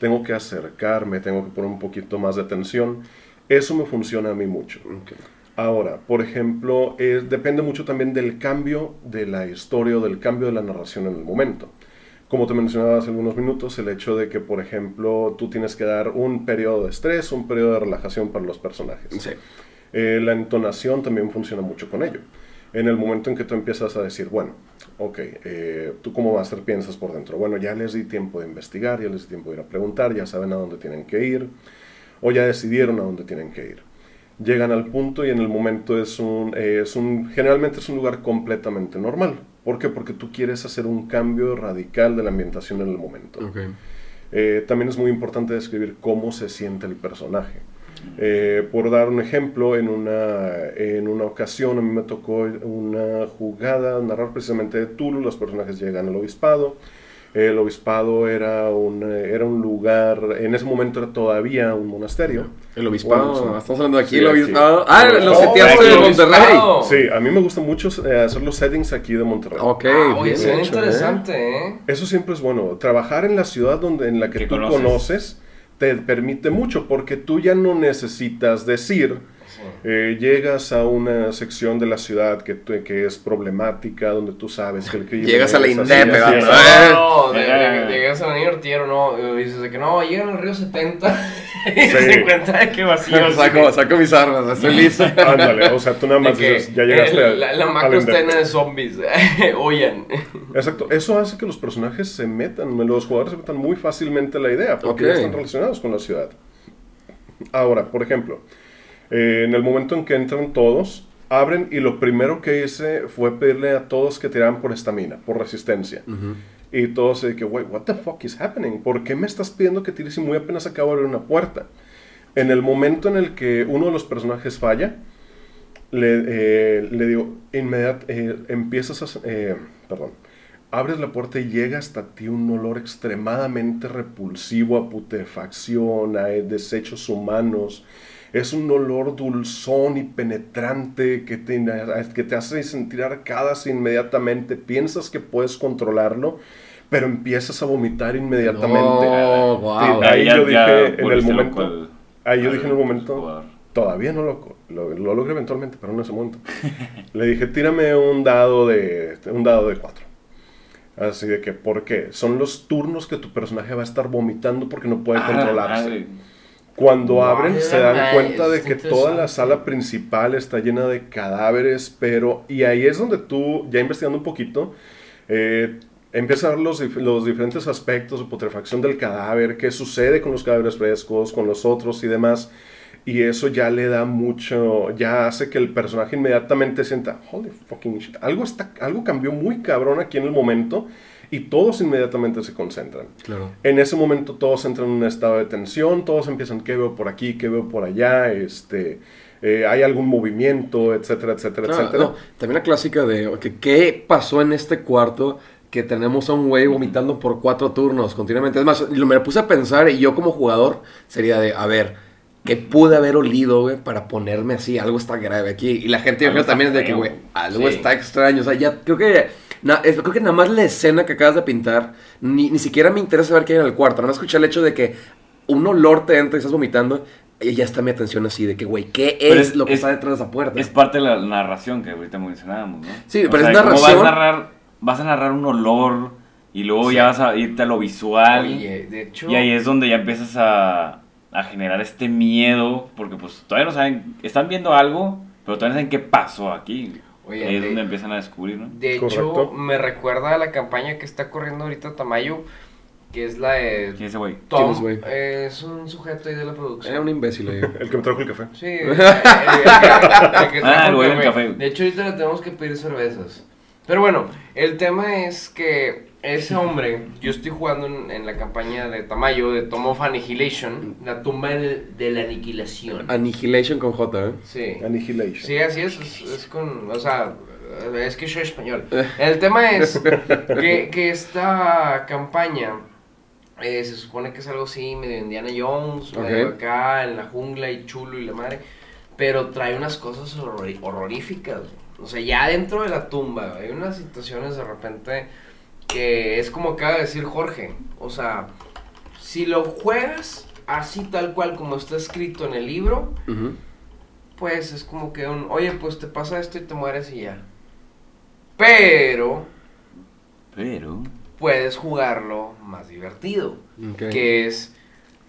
Tengo que acercarme, tengo que poner un poquito más de atención. Eso me funciona a mí mucho. Ahora, por ejemplo, es- depende mucho también del cambio de la historia o del cambio de la narración en el momento. Como te mencionaba hace algunos minutos, el hecho de que, por ejemplo, tú tienes que dar un periodo de estrés, un periodo de relajación para los personajes. Sí. Eh, la entonación también funciona mucho con ello. En el momento en que tú empiezas a decir, bueno, ok, eh, tú como máster piensas por dentro, bueno, ya les di tiempo de investigar, ya les di tiempo de ir a preguntar, ya saben a dónde tienen que ir, o ya decidieron a dónde tienen que ir. Llegan al punto y en el momento es un, eh, es un, generalmente es un lugar completamente normal. ¿Por qué? Porque tú quieres hacer un cambio radical de la ambientación en el momento. Eh, también es muy importante describir cómo se siente el personaje. Eh, por dar un ejemplo, en una, en una ocasión a mí me tocó una jugada, narrar precisamente de Tulu, los personajes llegan al obispado, El obispado era un, eh, era un lugar, en ese momento era todavía un monasterio. El obispado, Bueno, estamos hablando de aquí, Sí, el aquí. obispado. Ah, El lo obispado. seteaste Oh, de Monterrey. Sí, a mí me gusta mucho eh, hacer los settings aquí de Monterrey. Ok, Ah, oye, bien hecho, ¿eh? interesante, ¿eh? Eso siempre es bueno. Trabajar en la ciudad donde, en la que, tú conoces. conoces te permite mucho porque tú ya no necesitas decir. Eh, llegas a una sección de la ciudad que, es problemática, donde tú sabes que el crimen Llegas a la INDEP. Eh. No, Eh. llegas a la niña Ortiero, no, y dices de que no, llegan al río 70 y Sí. se encuentra de que vacío. Saco, saco mis armas, estoy listo. Ándale, o sea, tú nada más dices, ya llegaste eh, al- la, la al macro llena de zombies. Oyan. Exacto, eso hace que los personajes se metan, los jugadores se metan muy fácilmente a la idea, porque Ok. ya están relacionados con la ciudad. Ahora, por ejemplo, eh, en el momento en que entran todos, abren y lo primero que hice fue pedirle a todos que tiraran por estamina, por resistencia. Y todos de que, wait, what the fuck is happening? ¿Por qué me estás pidiendo que tires y muy apenas acabo de abrir una puerta? En el momento en el que uno de los personajes falla, le, eh, le digo, inmediat, eh, empiezas a... eh, perdón. Abres la puerta y llega hasta ti un olor extremadamente repulsivo a putrefacción, a desechos humanos. Es un olor dulzón y penetrante que te, que te hace sentir arcadas inmediatamente. Piensas que puedes controlarlo, pero empiezas a vomitar inmediatamente. No, wow. Sí, ahí ya- yo dije en el momento. Ahí yo dije en el momento. Todavía no lo, lo, lo logré eventualmente, pero no en ese momento. Le dije, tírame un dado de un dado de 4. Así de que, ¿por qué? Son los turnos que tu personaje va a estar vomitando porque no puede Ah, controlarse. madre. Cuando abren se dan cuenta de que toda la sala principal está llena de cadáveres, pero... Y ahí es donde tú, ya investigando un poquito, eh, empiezas a ver los, los diferentes aspectos de putrefacción del cadáver, qué sucede con los cadáveres frescos, con los otros y demás. Y eso ya le da mucho, ya hace que el personaje inmediatamente sienta, holy fucking shit, algo, está, algo cambió muy cabrón aquí en el momento y todos inmediatamente se concentran. Claro. En ese momento todos entran en un estado de tensión, todos empiezan, ¿qué veo por aquí? ¿Qué veo por allá? Este, eh, ¿Hay algún movimiento? Etcétera, etcétera, etcétera. no, también la clásica de ok, qué pasó en este cuarto que tenemos a un güey vomitando por cuatro turnos continuamente. Es más, lo- me puse a pensar y yo como jugador sería de, a ver, ¿qué pude haber olido, güey, para ponerme así? Algo está grave aquí. Y la gente yo Algo creo también es de que, güey, algo Sí. está extraño. O sea, ya creo que, na- es- creo que nada más la escena que acabas de pintar, ni, ni siquiera me interesa saber qué hay en el cuarto. Nada más escuché el hecho de que un olor te entra y estás vomitando. Y ya está mi atención así de que, güey, ¿qué es, es- lo que es- está detrás de esa puerta? Es parte de la narración que ahorita mencionábamos, ¿no? Sí, O pero es ¿cómo narración. Vas a narrar, vas a narrar un olor y luego Sí. ya vas a irte a lo visual. Oye, de hecho. Y ahí es donde ya empiezas a, a generar este miedo, porque pues todavía no saben, están viendo algo, pero todavía no saben qué pasó aquí. Oye, ahí es de- donde empiezan a descubrir, ¿no? De hecho, me recuerda a la campaña que está corriendo ahorita Tamayo, que es la de ¿Quién es ese güey? Tom. ¿Quién es, güey? es un sujeto ahí de la Era producción. un imbécil, eh. El que me trajo el café. Sí, el que- el que trajo Ah, el güey del café. De hecho, ahorita le tenemos que pedir cervezas. Pero bueno, el tema es que ese hombre, yo estoy jugando en, en la campaña de Tamayo, de Tom of Annihilation, la tumba del- de la aniquilación. Annihilation con J, ¿eh? Sí. Annihilation. Sí, así es, es, es con, o sea, es que soy español. El tema es que, que esta campaña eh, se supone que es algo así, medio Indiana Jones, medio acá en la jungla y chulo y la madre, pero trae unas cosas horror- horroríficas. O sea, ya dentro de la tumba hay unas situaciones de repente que es como acaba de decir Jorge. O sea, si lo juegas así tal cual como está escrito en el libro, pues es como que un, oye, pues te pasa esto y te mueres y ya. Pero Pero... puedes jugarlo más divertido, que es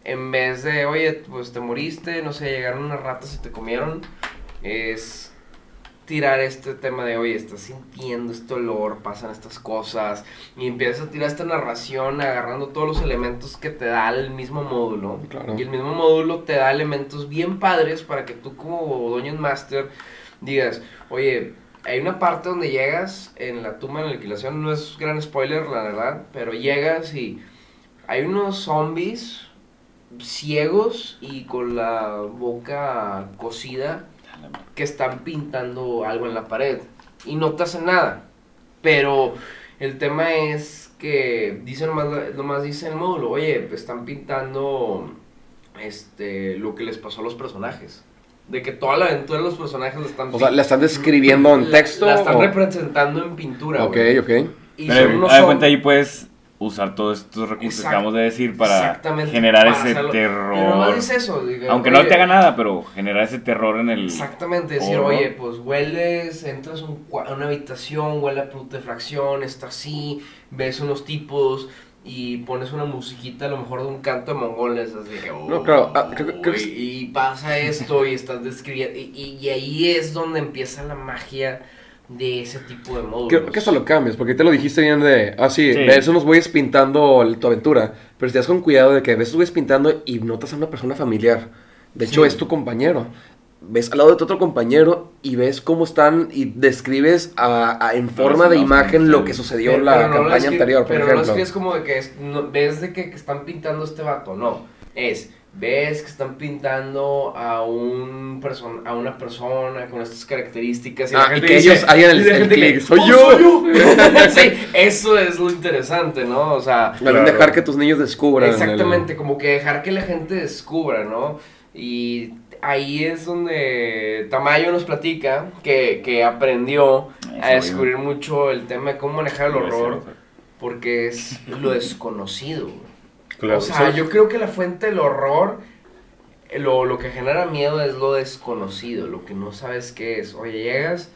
en vez de, oye, pues te moriste, no sé, llegaron unas ratas y te comieron, es tirar este tema de, oye, estás sintiendo este olor, pasan estas cosas, y empiezas a tirar esta narración agarrando todos los elementos que te da el mismo módulo. Claro. Y el mismo módulo te da elementos bien padres para que tú como Dungeon Master digas, oye, hay una parte donde llegas en la tumba de la aniquilación, no es gran spoiler, la verdad, pero llegas y hay unos zombies ciegos y con la boca cocida que están pintando algo en la pared y no te hacen nada. Pero El tema es que dice nomás, nomás dice el módulo, oye, están pintando este lo que les pasó a los personajes. De que toda la aventura de los personajes la están O sea, ¿la están describiendo en texto? La, están o- representando en pintura. Ok, güey. ok. Y Pero, son unos de son- cuenta ahí puedes usar todos estos recursos que Exact- acabamos de decir para generar para ese hacerlo. Pero terror. nomás dice eso. Aunque no te haga nada, pero generar ese terror en el... Exactamente, decir, horror. oye, pues hueles, entras a, un cua- a una habitación, huele a putrefacción, está así, ves unos tipos y pones una musiquita a lo mejor de un canto de mongoles, así que, No, claro, ah, creo- creo que y, y pasa esto y estás describiendo, y, y- y ahí es donde empieza la magia de ese tipo de módulos. Creo que hasta lo cambias, porque te lo dijiste bien de, ah, sí, Sí. ves unos güeyes pintando el- tu aventura, pero si te das con cuidado de que ves unos güeyes pintando y notas a una persona familiar, de hecho Sí. es tu compañero, ves al lado de tu otro compañero y ves cómo están y describes a- a- en forma de imagen lo que sucedió en la no campaña anterior, por pero no lo ejemplo. escribes como de que es- no- ves de que, que están pintando este vato, no. Es, ves que están pintando a un person a una persona con estas características. Ah, la y que dice- ellos hagan el- el gente clic, que, "Soy "Oh, yo". sí, eso es lo interesante, ¿no? O sea, También Claro. dejar que tus niños descubran. el- Exactamente, como que dejar que la gente descubra, ¿no? Y ahí es donde Tamayo nos platica que, que aprendió a descubrir mucho el tema de cómo manejar el horror, porque es lo desconocido. Claro, o sea, ¿sabes? yo creo que la fuente del horror, lo, lo que genera miedo es lo desconocido, lo que no sabes qué es. Oye, llegas,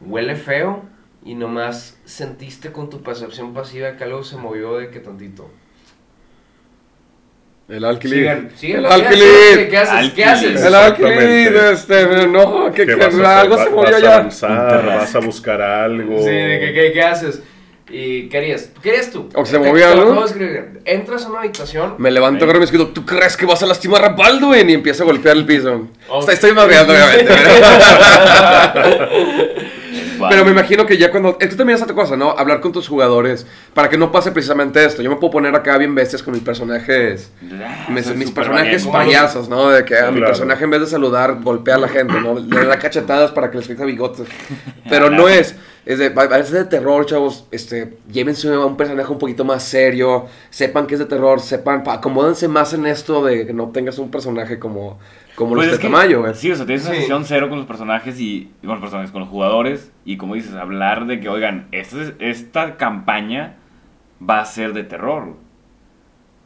huele feo y nomás sentiste con tu percepción pasiva que algo se movió de que tantito. El alquiler. Sigan, sigan. El ¿Qué haces? alquiler. ¿Qué haces? ¿Qué haces? El alquiler, este, no, que, ¿Qué que a algo Va- se movió vas a avanzar, vas a buscar algo. Sí, que, ¿qué, qué haces? ¿Y qué harías? ¿Qué harías tú? ¿O que se movía algo? Entras a una habitación. Me levanto, agarro mi escudo. ¿Tú crees que vas a lastimar a Baldwin? Y empiezo a golpear el piso. Ok. Estoy, estoy madreando, obviamente. vale. Pero me imagino que ya cuando. Esto también es otra cosa, ¿no? Hablar con tus jugadores. Para que no pase precisamente esto. Yo me puedo poner acá bien bestias con mis personajes. Ah, Mis, personajes payasos, ¿no? De que a mi personaje en vez de saludar, golpea a la gente, ¿no? Le da cachetadas para que les crezca bigotes. Pero no es. Es de, a veces de terror, chavos. Este, llévense a un personaje un poquito más serio. Sepan que es de terror. Sepan, pa- acomódense más en esto de que no tengas un personaje como, como Pues los de tamaño, güey. Sí, o sea, tienes una sesión cero con los personajes y y con los personajes, con los jugadores. Y como dices, hablar de que, oigan, esta, es- esta campaña va a ser de terror.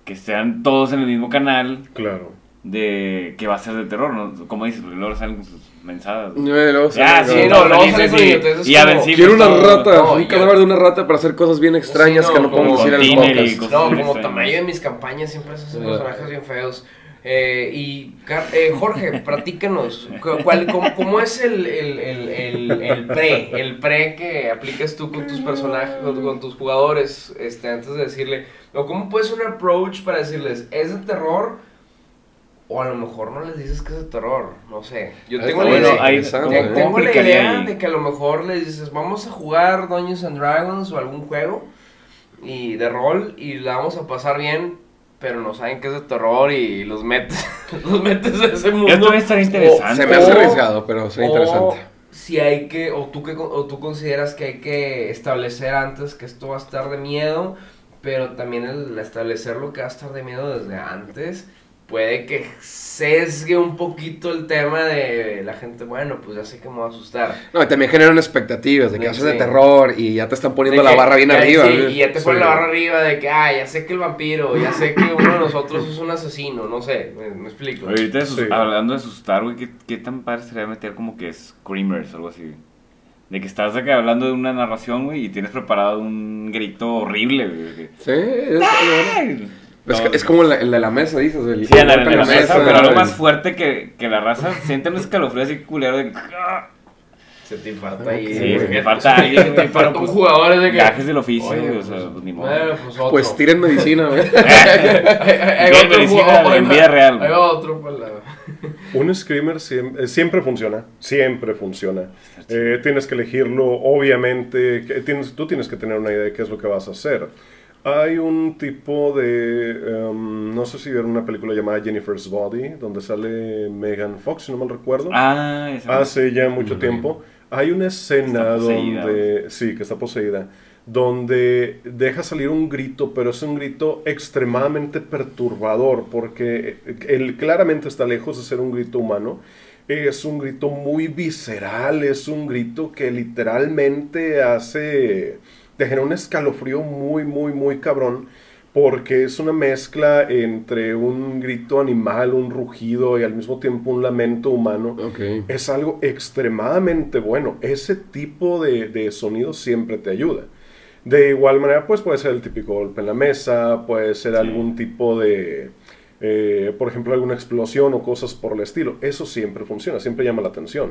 Que sean todos en el mismo canal Claro. De que va a ser de terror, ¿no? Como dices, porque luego salen con sus mensadas. Luego sale Ah, como- sí, Sí, no, no, luego salen y, como- a Quiero una todo- rata, no, un cadáver de una rata para hacer cosas bien extrañas Sí, que no, no podemos como decir en el Tiner y podcast. No, como tamaño en mis campañas siempre Sí. personajes bien feos. Eh, y eh, Jorge, platícanos, cu- ¿cuál, cómo, cómo es el, el, el, el, el pre? El pre que aplicas tú con tus personajes, con, con tus jugadores, este, antes de decirle, o cómo puedes un approach para decirles, ¿es de terror? O a lo mejor no les dices que es de terror, no sé. Yo tengo la idea, ahí- te- ¿cómo- tengo cómo la aplicaría idea ahí? de que a lo mejor les dices, vamos a jugar Dungeons and Dragons o algún juego y de rol y la vamos a pasar bien, pero no saben que es de terror y los metes, los metes a ese mundo. Esto debe estar interesante. Se me hace arriesgado, pero sería o interesante. Si hay que, o tú, que, o tú consideras que hay que establecer antes que esto va a estar de miedo, pero también el establecer lo que va a estar de miedo desde antes puede que sesgue un poquito el tema de la gente, bueno, pues ya sé que me voy a asustar. No, y también generan expectativas de que Sí. haces de terror y ya te están poniendo De la que- barra bien ya- arriba. sí, y ya te Sí. ponen la barra arriba de que, ah, ya sé que el vampiro, ya sé que uno de nosotros es un asesino, no sé, me, me explico. Ahorita de sus- Sí. hablando de asustar, güey, ¿qué, ¿qué tan padre sería meter como que screamers o algo así? De que estás que hablando de una narración, güey, y tienes preparado un grito horrible, güey. Sí, es. Es, No, es como el, el de la mesa, dices. El, Sí, ándale, golpe en la mesa, pero algo el- más fuerte que, que la raza. Sienten un escalofrío así culero de. ¡ah! Se te falta ahí. Sí, güey. me falta alguien, Se te falta un pues, jugador es de que... Gajes del oficio, Oye, güey, o sea, pues ni modo. Pues otro. Pues tiren medicina, güey. hay Bien, medicina jugador, en vida real. Hay otro la... Un screamer siem- eh, siempre, funciona, siempre funciona. Eh, tienes que elegirlo, obviamente, que tienes, tú tienes que tener una idea de qué es lo que vas a hacer. Hay un tipo de, em, no sé si vieron una película llamada Jennifer's Body, donde sale Megan Fox, si no mal recuerdo. Ah, esa Hace ya mucho tiempo. Hay una escena donde, sí, que está poseída, donde deja salir un grito, pero es un grito extremadamente perturbador, porque él claramente está lejos de ser un grito humano. Es un grito muy visceral, es un grito que literalmente hace, te genera un escalofrío muy, muy, muy cabrón, porque es una mezcla entre un grito animal, un rugido y al mismo tiempo un lamento humano. Es algo extremadamente bueno. Ese tipo de, de sonido siempre te ayuda. De igual manera, pues puede ser el típico golpe en la mesa, puede ser algún tipo de, eh, por ejemplo, alguna explosión o cosas por el estilo. Eso siempre funciona, siempre llama la atención.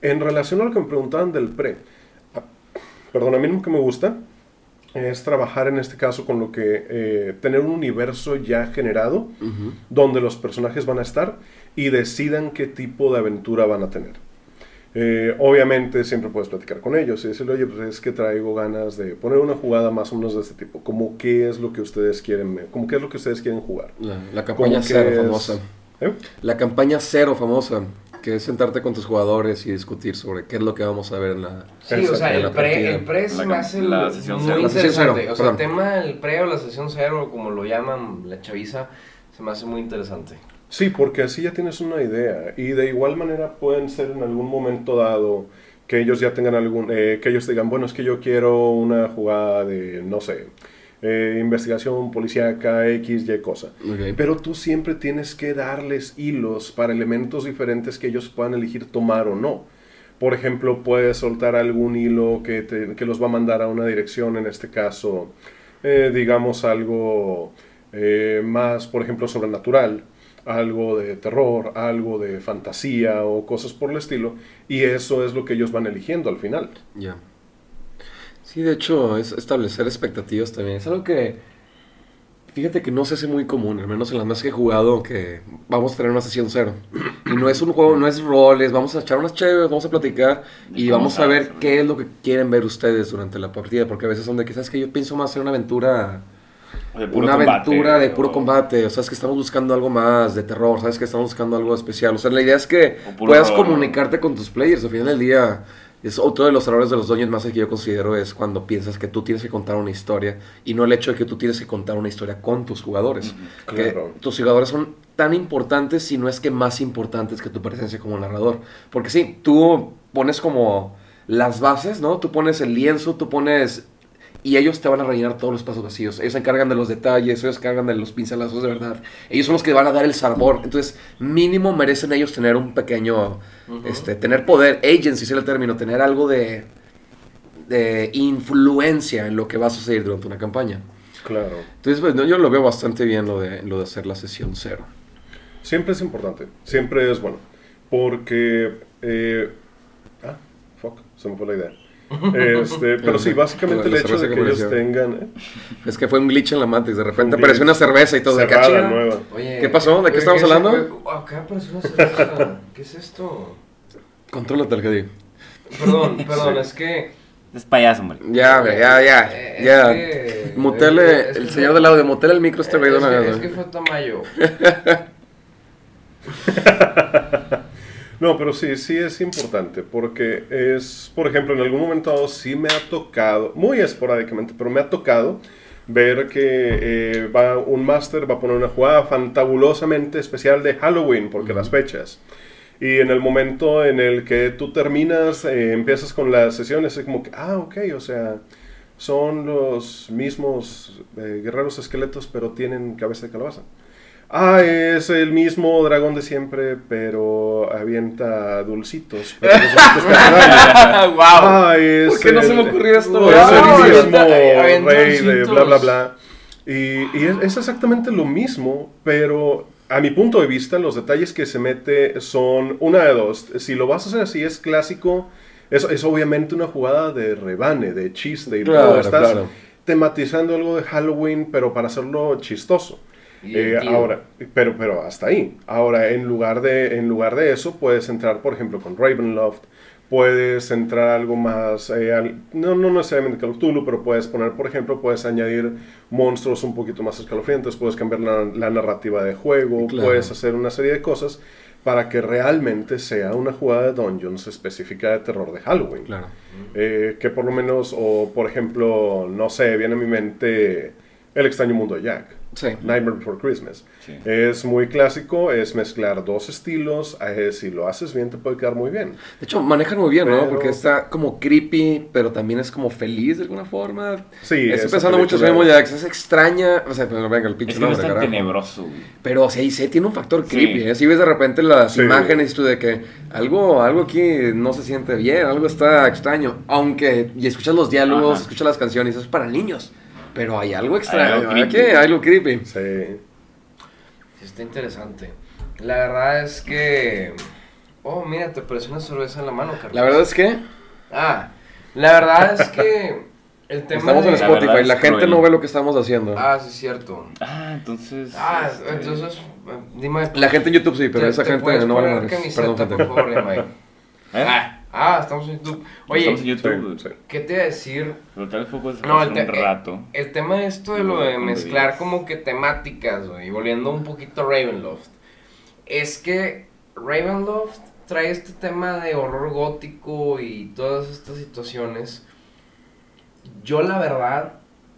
En relación a lo que me preguntaban del pre, perdón, a mí lo que me gusta es trabajar en este caso con lo que eh, tener un universo ya generado donde los personajes van a estar y decidan qué tipo de aventura van a tener. Eh, obviamente siempre puedes platicar con ellos y decirle, oye, pues es que traigo ganas de poner una jugada más o menos de este tipo, como qué es lo que ustedes quieren, como qué es lo que ustedes quieren jugar. La, la campaña cero es- famosa. ¿Eh? La campaña cero famosa, que es sentarte con tus jugadores y discutir sobre qué es lo que vamos a ver en la... Sí, o sea, el pre, el pre se La me hace la muy sesión cero. La sesión interesante. cero, o sea, el tema del pre o la sesión cero, como lo llaman la chaviza, se me hace muy interesante. Sí, porque así ya tienes una idea y de igual manera pueden ser en algún momento dado que ellos ya tengan algún, eh, que ellos digan, bueno, es que yo quiero una jugada de, no sé, eh, investigación policíaca, X, Y cosa. Pero tú siempre tienes que darles hilos para elementos diferentes que ellos puedan elegir tomar o no. Por ejemplo, puedes soltar algún hilo que, te- que los va a mandar a una dirección, en este caso, eh, digamos algo eh, más, por ejemplo, sobrenatural, algo de terror, algo de fantasía o cosas por el estilo, y eso es lo que ellos van eligiendo al final. Ya. Sí, de hecho, es establecer expectativas también. Es algo que, fíjate que no se hace muy común, al menos en las más que he jugado, que vamos a tener una sesión cero. Y no es un juego, no es roles, vamos a echar unas chéveres, vamos a platicar y ¿Cómo vamos a ver qué es lo que quieren ver ustedes durante la partida, porque a veces son de que, ¿sabes que Yo pienso más en una aventura De puro una combate, aventura de puro o- combate, o sea, es que estamos buscando algo más de terror, sabes que estamos buscando algo especial, o sea, la idea es que puedas horror, comunicarte con tus players, al final del día, es otro de los errores de los dueños más que yo considero es cuando piensas que tú tienes que contar una historia y no el hecho de que tú tienes que contar una historia con tus jugadores, claro. tus jugadores son tan importantes, si no es que más importantes que tu presencia como narrador, porque sí, tú pones como las bases, ¿no? Tú pones el lienzo, tú pones y ellos te van a rellenar todos los espacios vacíos. Ellos se encargan de los detalles, ellos se encargan de los pincelazos de verdad. Ellos son los que van a dar el sabor. Entonces, mínimo merecen ellos tener un pequeño, este, tener poder, agency es el término, tener algo de, de influencia en lo que va a suceder durante una campaña. Claro. Entonces, pues, yo lo veo bastante bien lo de, lo de hacer la sesión cero. Siempre es importante, siempre es bueno. Porque. eh, ah, fuck, se me fue la idea. Este, pero sí, básicamente el La hecho de que que ellos tengan. ¿eh? Es que fue un glitch en la Matrix, de repente Un apareció una cerveza y todo. de nueva. Oye, ¿Qué pasó? ¿De qué estamos es- hablando? Acá apareció una cerveza. ¿Qué es esto? Contrólate digo. Perdón, perdón, es que. Es payaso, hombre. Ya, güey, ya, ya, Eh, ya. que- Mutele, es que- el señor del audio, mutele el micro este güey es, que, es que fue Tamayo. No, pero sí, sí es importante, porque es, por ejemplo, en algún momento dado sí me ha tocado, muy esporádicamente, pero me ha tocado ver que eh, va un máster va a poner una jugada fantabulosamente especial de Halloween, porque las fechas. Y en el momento en el que tú terminas, eh, empiezas con las sesiones, es como que, ah, ok, o sea, son los mismos eh, guerreros esqueletos, pero tienen cabeza de calabaza. Ah, es el mismo dragón de siempre, pero avienta dulcitos. Pero daño. Ah, es ¿Por qué no se me ocurrió esto? Es Wow, el mismo avienta- avienta rey de bla, bla, bla. Y, y es, es exactamente lo mismo, pero a mi punto de vista, los detalles que se mete son una de dos. Si lo vas a hacer así, es clásico. Es, es obviamente una jugada de rebane, de chiste y Claro, todo. Estás claro. tematizando algo de Halloween, pero para hacerlo chistoso. Eh, ahora, pero, pero hasta ahí. Ahora, en lugar, de, en lugar de eso, puedes entrar, por ejemplo, con Ravenloft. Puedes entrar algo más, eh, al- no, no necesariamente Call of Cthulhu, pero puedes poner, por ejemplo, puedes añadir monstruos un poquito más escalofriantes, puedes cambiar la, la narrativa de juego, Claro. puedes hacer una serie de cosas para que realmente sea una jugada de Dungeons específica de terror de Halloween. Claro. Eh, que por lo menos, o por ejemplo, no sé, viene a mi mente El extraño mundo de Jack. Sí. Nightmare Before Christmas. Sí. Es muy clásico, es mezclar dos estilos. eh, si lo haces bien, te puede quedar muy bien. De hecho, manejan muy bien, ¿no? Pero- Porque está como creepy, pero también es como feliz de alguna forma. Sí, Estoy pensando mucho en Samuel Jackson. Es extraña. O sea, pero venga, el pinche Es que no es tan tenebroso, güey. Pero sí, sí, tiene un factor Sí. creepy. ¿eh? Si ves de repente las Sí. imágenes y tú de que algo, algo aquí no se siente bien, algo está extraño. Aunque, y escuchas los diálogos, Ajá. escuchas las canciones, eso es para niños. Pero hay algo extraño, algo ¿verdad? creepy. que Hay algo creepy. Sí. Sí, está interesante. La verdad es que. Oh, mira, te parece una cerveza en la mano, Carlos. La verdad es que Ah, la verdad es que. El tema. estamos en de- La Spotify, la es gente cruel. no ve lo que estamos haciendo. Ah, sí, es cierto. Ah, entonces. Ah, este, entonces. eh, Dime. La gente en YouTube sí, pero te- esa te gente no vale poner madres. camiseta, Perdón, gente. por favor. ¿eh? Ah, ah, estamos en YouTube. Oye, Estamos en YouTube. Sí, sí. ¿qué te iba a decir? Pero tal vez fue pues, No, hace el, un te- rato. el tema de esto de lo de mezclar como que temáticas, güey, y volviendo un poquito a Ravenloft, es que Ravenloft trae este tema de horror gótico y todas estas situaciones. Yo la verdad,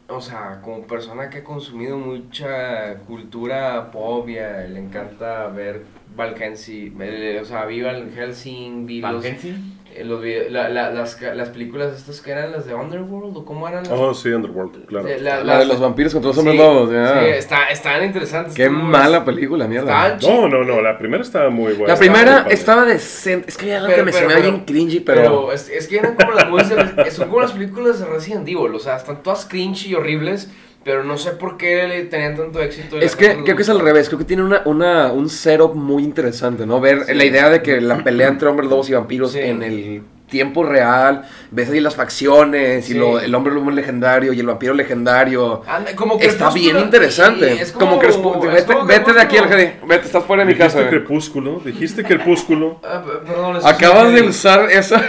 o sea, como persona que ha consumido mucha cultura pop, le encanta ver Val Helsing, eh, o sea, vi Val Helsing, vi los, eh, los vide- la- la- las, las películas estas que eran las de Underworld, o cómo eran las... Oh, sí, Underworld, claro. de- la- La de los vampiros contra los hombres Sí, lobos, ya. Sí, está, estaban interesantes. Qué mala es- película, mierda. No, no, no, la primera estaba muy buena. La estaba primera padre. estaba decente. Es que había algo Pero- que me pero- se me bien cringy, Pero, pero. es, es que eran como las son como las películas de Resident Evil, o sea, están todas cringy y horribles, pero no sé por qué le tenían tanto éxito. y Es que creo que es al revés, creo que tiene una, una, un setup muy interesante, ¿no? Ver Sí. la idea de que la pelea entre hombres lobos y vampiros Sí. en el tiempo real, ves ahí las facciones y Sí. lo- el hombre lobo legendario y el vampiro legendario. Anda, como Está bien Crepúsculo, interesante. y es como, Crepúsculo. es Vete, como vete de aquí, Crepúsculo. Algedi. Vete, estás fuera de mi casa. Dijiste crepúsculo, dijiste crepúsculo. Ah, perdón, Acabas de usar esa.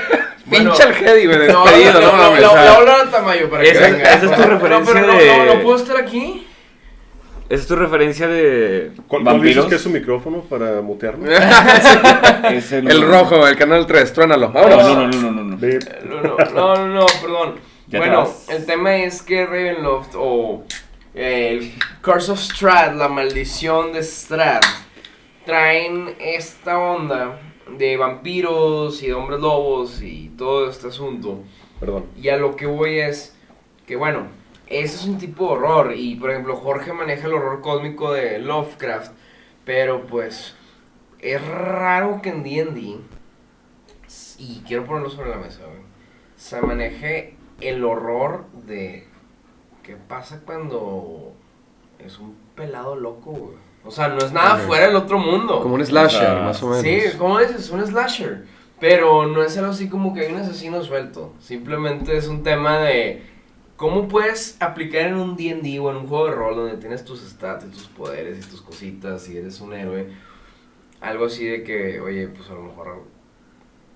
Bueno. Pinche Algedi, güey, No, despedido, no, no, no, mames. la, ola de Tamayo para que Esa- venga. esa es tu No, referencia pero no, de- no, no puedo estar aquí. ¿Esa es tu referencia de ¿Cuál, cuál dices vampiros? que es su micrófono para mutearlo? Es el, El rojo, el canal 3, truénalo. No, Vámonos. no, no, no, no, no, no. No, no, no, no, no, perdón. Ya bueno, el tema es que Ravenloft o eh, el Curse of Strahd, la maldición de Strahd, traen esta onda de vampiros y de hombres lobos y todo este asunto. Perdón. Y a lo que voy es que, bueno, ese es un tipo de horror. Y, por ejemplo, Jorge maneja el horror cósmico de Lovecraft. Pero, pues, es raro que en D&D, y quiero ponerlo sobre la mesa, se maneje el horror de qué pasa cuando es un pelado loco, güey. O sea, no es nada fuera del otro mundo. Como un slasher, O sea, más o menos. Sí, como dices, un slasher. Pero no es algo así como que hay un asesino suelto. Simplemente es un tema de cómo puedes aplicar en un D&D o en un juego de rol donde tienes tus stats y tus poderes y tus cositas y eres un héroe. Algo así de que, oye, pues a lo mejor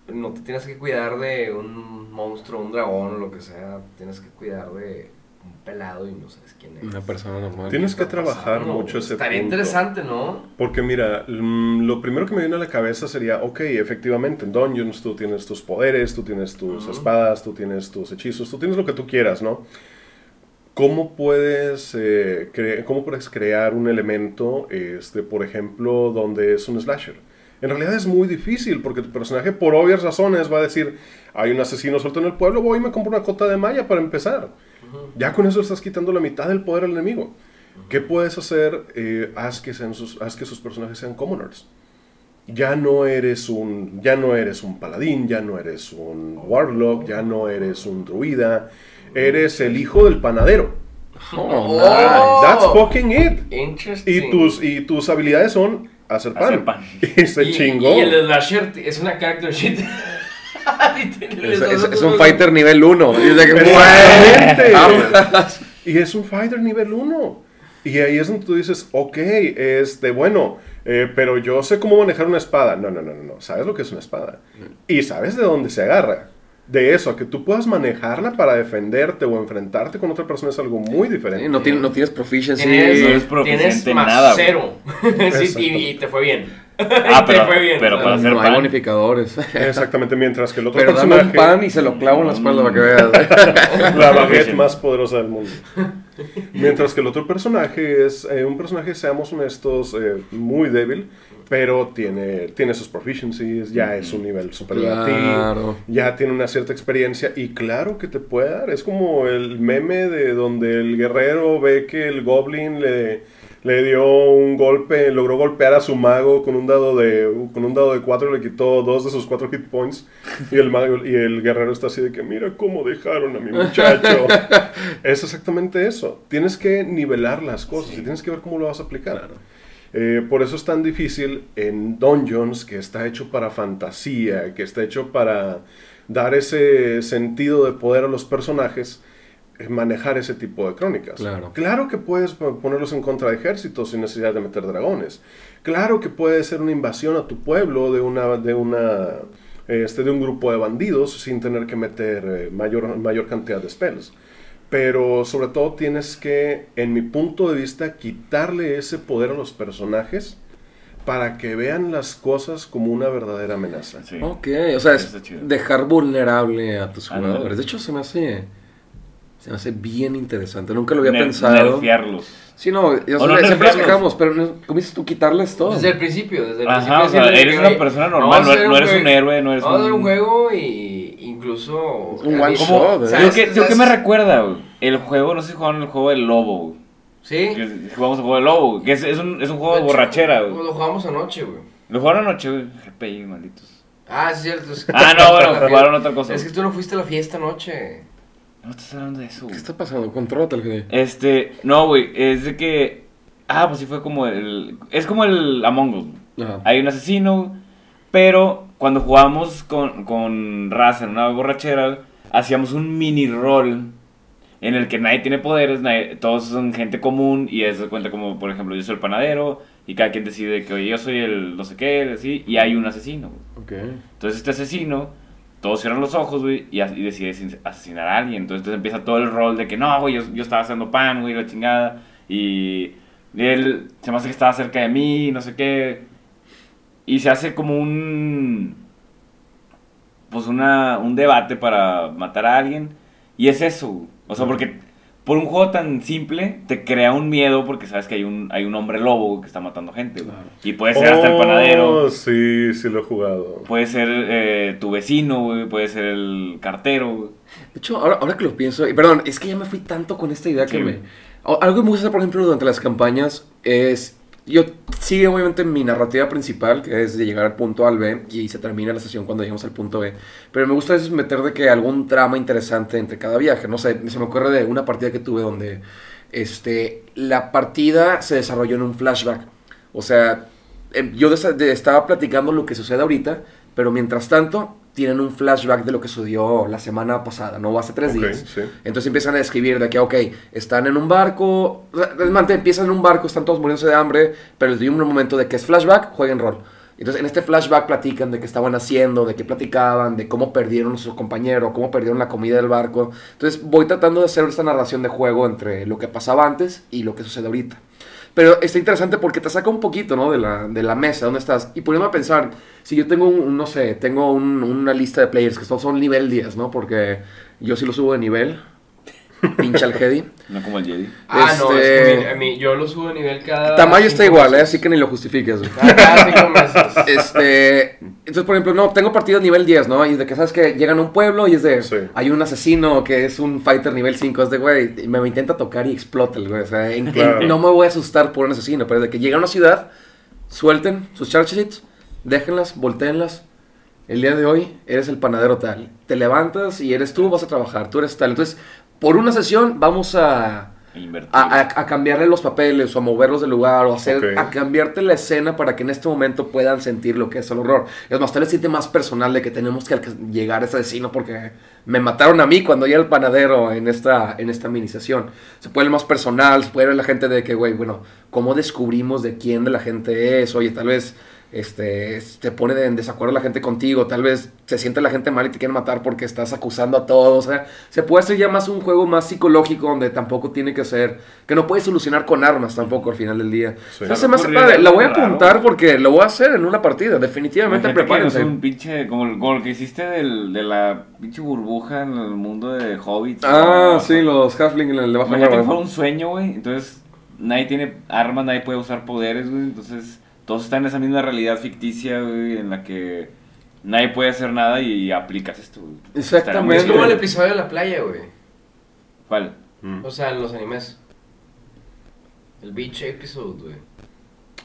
no te tienes que cuidar de un monstruo, un dragón o lo que sea. Tienes que cuidar de un pelado y no sabes quién es. Una persona normal. Tienes que ¿Qué está trabajar pasando? mucho ese Estaría punto. interesante, ¿no? Porque mira, mm, lo primero que me viene a la cabeza sería, ok, efectivamente, en Dungeons tú tienes tus poderes, tú tienes tus espadas, tú tienes tus hechizos, tú tienes lo que tú quieras, ¿no? ¿Cómo puedes, eh, cre- ¿Cómo puedes crear un elemento, este, por ejemplo, donde es un slasher? En realidad es muy difícil porque tu personaje, por obvias razones, va a decir, hay un asesino suelto en el pueblo, voy y me compro una cota de malla para empezar. Ya con eso estás quitando la mitad del poder al enemigo. ¿Qué puedes hacer? Eh, haz, que sean sus, haz que sus personajes sean commoners. Ya no eres un, ya no eres un paladín, ya no eres un warlock, ya no eres un druida, eres el hijo del panadero. Oh, Oh. That's fucking it. Interesting. Y tus, y tus habilidades son hacer pan. Hacer pan. Y se Y- chingó. Y el slasher es una character sheet. Es, es- es un fighter nivel 1. Y es de que, Exactamente. Vámonos. Y es un fighter nivel 1. Y ahí es donde tú dices, ok, este, bueno, eh, pero yo sé cómo manejar una espada. No, no, no, no, no. Sabes lo que es una espada. Y sabes de dónde se agarra. De eso, a que tú puedas manejarla para defenderte o enfrentarte con otra persona es algo muy diferente. Sí, no, tienes, no tienes proficiency. Tienes, no eres proficiente tienes en más nada, cero. Sí, y, y te fue bien. Ah, pero, fue bien, pero para hacer no hay bonificadores. Exactamente, mientras que el otro Pero dame personaje... un pan y se lo clavo en la espalda para que veas. La baguette más poderosa del mundo. Mientras que el otro personaje es eh, un personaje, seamos honestos, eh, muy débil, pero tiene, tiene sus proficiencies, ya es un nivel superior a Claro. ti, ya tiene una cierta experiencia y claro que te puede dar. Es como el meme de donde el guerrero ve que el goblin le, le dio un golpe, logró golpear a su mago con un dado de con un dado de 4 le quitó dos de sus cuatro hit points y el mago y el guerrero está así de que mira cómo dejaron a mi muchacho. es exactamente eso. Tienes que nivelar las cosas y tienes que ver cómo lo vas a aplicar. Eh, por eso es tan difícil en Dungeons, que está hecho para fantasía, que está hecho para dar ese sentido de poder a los personajes, manejar ese tipo de crónicas. Claro. que puedes po- ponerlos en contra de ejércitos sin necesidad de meter dragones. Claro que puede ser una invasión a tu pueblo de una, de una, este, de un grupo de bandidos sin tener que meter eh, mayor, mayor cantidad de spells. Pero sobre todo tienes que, en mi punto de vista, quitarle ese poder a los personajes para que vean las cosas como una verdadera amenaza. Sí. Ok, o sea, es dejar vulnerable a tus Ándale. jugadores. De hecho, se me hace. Se me hace bien interesante. Nunca lo había Ner- pensado. nerfearlos. Sí, no, yo O no siempre nos nerfearlos. quejamos, pero como dices tú, quitarles todo. Desde el principio, desde el Ajá, principio. o sea, eres una persona vamos normal, a no- eres un héroe, no eres Vamos a hacer un- un juego y incluso... Un a one shot, ¿Cómo? ¿Sabes qué, ¿Sabes? yo qué me recuerda, güey? El juego, no sé si jugaron el juego del lobo, güey. Sí. Que Jugamos el juego del lobo, güey, que es, es un, es un juego de hecho, borrachera, güey. Lo jugamos anoche, güey. Lo jugaron anoche, güey. GPI, malditos. Ah, es cierto. es que- Ah, no, bueno, jugaron otra cosa. Es que tú no fuiste a la fiesta anoche. No estás hablando de eso, ¿Qué está pasando? Contrólate el GD. Este, no, güey, es de que. Ah, pues sí fue como el. Es como el Among Us. Ajá. Hay un asesino, pero cuando jugamos con, con raza en una borrachera, hacíamos un mini rol en el que nadie tiene poderes, nadie- todos son gente común y eso se cuenta como, por ejemplo, yo soy el panadero y cada quien decide que, oye, yo soy el no sé qué, así, y hay un asesino. güey. Ok. Entonces este asesino, todos cierran los ojos, güey, y, y asesinar a alguien. Entonces, entonces empieza todo el rol de que no, güey, yo, yo estaba haciendo pan, güey, la chingada. Y él se me hace que estaba cerca de mí, no sé qué. Y se hace como un... Pues una, un debate para matar a alguien. Y es eso. O sea, porque por un juego tan simple te crea un miedo porque sabes que hay un, hay un hombre lobo que está matando gente. güey. Y puede ser hasta el panadero. Oh, sí, sí lo he jugado. Puede ser eh, tu vecino, güey, puede ser el cartero, güey. De hecho, ahora, ahora que lo pienso, y perdón, es que ya me fui tanto con esta idea que me... Algo que me gusta por ejemplo, durante las campañas es... Yo sigue obviamente mi narrativa principal, que es de llegar al punto A al B, y se termina la sesión cuando llegamos al punto B. Pero me gusta veces meter de que algún trama interesante entre cada viaje. No sé, se me ocurre de una partida que tuve donde este, la partida se desarrolló en un flashback. O sea, em, yo estaba platicando lo que sucede ahorita, pero mientras tanto tienen un flashback de lo que sucedió la semana pasada, no hace tres Ok, días. sí. Entonces empiezan a describir de que, ok, están en un barco, más, empiezan en un barco, están todos muriéndose de hambre, pero les doy un momento de que es flashback, jueguen rol. Entonces en este flashback platican de qué estaban haciendo, de qué platicaban, de cómo perdieron a su compañero, cómo perdieron la comida del barco. Entonces voy tratando de hacer esta narración de juego entre lo que pasaba antes y lo que sucede ahorita. Pero está interesante porque te saca un poquito, ¿no? De la, de la mesa, donde estás. Y poniéndome a pensar, si yo tengo un, no sé, tengo un- una lista de players que todos son nivel 10, ¿no? Porque yo sí lo subo de nivel. Pincha el Jedi. No como el Jedi. Ah, no, es Este- que mi- a mí, yo lo subo de nivel cada. Tamaño está igual, ¿eh? Así que ni lo justifiques. Cada, cada cinco meses. Este, entonces, por ejemplo, no, tengo partidas nivel 10, ¿no? Y de que sabes que llegan a un pueblo y es de, Sí. hay un asesino que es un fighter nivel 5, es de, güey, me, me intenta tocar y explota el güey. O sea, en- en- Claro. no me voy a asustar por un asesino, pero de que llega a una ciudad, suelten sus charge sheets, déjenlas, volteenlas. El día de hoy eres el panadero tal. Te levantas y eres tú, vas a trabajar, tú eres tal. Entonces, por una sesión vamos a cambiarle los papeles o a moverlos del lugar o a hacer a cambiarte la escena para que en este momento puedan sentir lo que es el horror. Es más, tal vez siente más personal de que tenemos que llegar a ese asesino porque me mataron a mí cuando ya el panadero en esta en esta mini sesión. Se puede ver más personal, se puede ver la gente de que, güey, bueno, ¿cómo descubrimos de quién de la gente es? Oye, tal vez este, te pone en desacuerdo la gente contigo, tal vez se siente la gente mal y te quieren matar porque estás acusando a todos, o sea, se puede hacer ya más un juego más psicológico donde tampoco tiene que ser, que no puedes solucionar con armas tampoco al final del día. Sí. Entonces se me hace Ocurrió padre, la voy a raro. apuntar porque lo voy a hacer en una partida, definitivamente Imagínate prepárense. un pinche, como, como lo que hiciste del, de la pinche burbuja en el mundo de Hobbits. Ah, sí, los halfling en el debajo de Imagínate que la fuera un sueño, güey. Entonces, nadie tiene armas, nadie puede usar poderes, güey. Entonces, todos están en esa misma realidad ficticia, güey, en la que nadie puede hacer nada y aplicas esto, güey. Muy Es como el episodio de la playa, güey. ¿Cuál? Mm. O sea, en los animes. El beach episode, güey.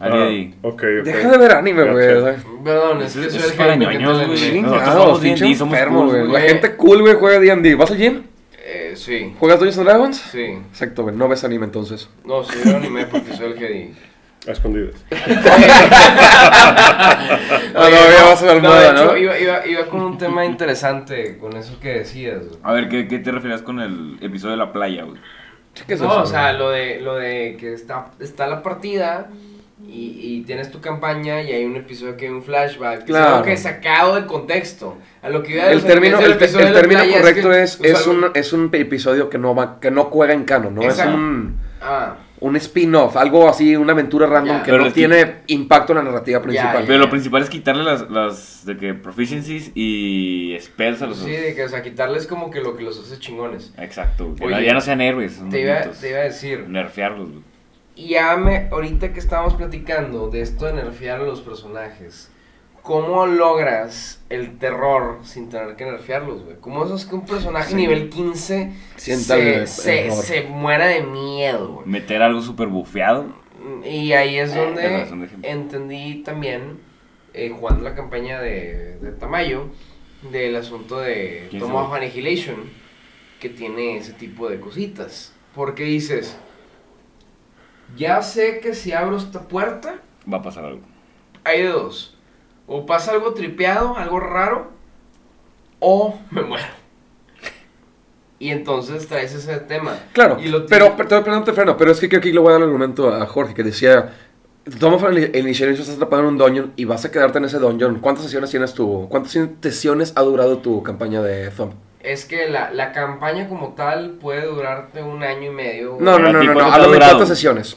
Ah, Ariadi. ok, ok. Deja de ver anime, güey. Perdón, es que Es- soy el para ñoños, güey. Chingados, pinche enfermo, güey. La gente cool, güey, juega D&D. ¿Vas al gym? Eh, sí, ¿Juegas Dungeons and Dragons? sí. Exacto, güey. No ves anime entonces. No, sí, yo anime porque soy el Jedi. A escondidas. Ah, no, vas a almohada, de hecho, ¿no? Iba, iba, iba con un tema interesante con eso que decías, güey. A ver, ¿qué, ¿qué te refieres con el episodio de la playa, güey? ¿Qué es no, eso, o sea, güey? lo de, lo de que está, está la partida y, y tienes tu campaña y hay un episodio que hay un flashback. que Es Claro. algo que es sacado de contexto. A lo que iba a El decir término, el, el de la término correcto que es, es es, algo- un, es un episodio que no va, que no juega en canon, ¿no? Exacto. Es un, Ah, un spin-off, algo así, una aventura random que Pero no tiene impacto en la narrativa principal. Pero lo principal es quitarle las, las de que proficiencies y spells a los sí, de que, o sea, quitarles como que lo que los hace chingones. Exacto, que Oye, ya no sean héroes, son Te iba, te iba a decir, Nerfearlos, güey. y ya me, ahorita que estábamos platicando de esto de nerfear a los personajes, ¿cómo logras el terror sin tener que nerfearlos, güey? ¿Cómo es que un personaje Sí. nivel 15 Sienta se, muera de miedo, güey? Meter algo súper bufeado. Y ahí es Eh, donde entendí también, eh, jugando la campaña de, de Tamayo, del asunto de ¿Quién Toma sabe? of Annihilation, que tiene ese tipo de cositas. Porque dices, ya sé que si abro esta puerta, Va a pasar algo. hay de dos. O pasa algo tripeado, algo raro, o me muero. Y entonces traes ese tema. Claro, Y lo pero, pero, perdón, Fernando, pero es que creo que aquí le voy a dar el argumento a Jorge que decía, toma el Initiation, estás atrapado en un dungeon y vas a quedarte en ese dungeon. ¿Cuántas sesiones tienes tu, cuántas sesiones ha durado tu campaña de Thumb? Es que la, la campaña como tal puede durarte un año y medio. No, no, ¿A no, no, no, cuánto te ha háblame de durado? cuántas sesiones.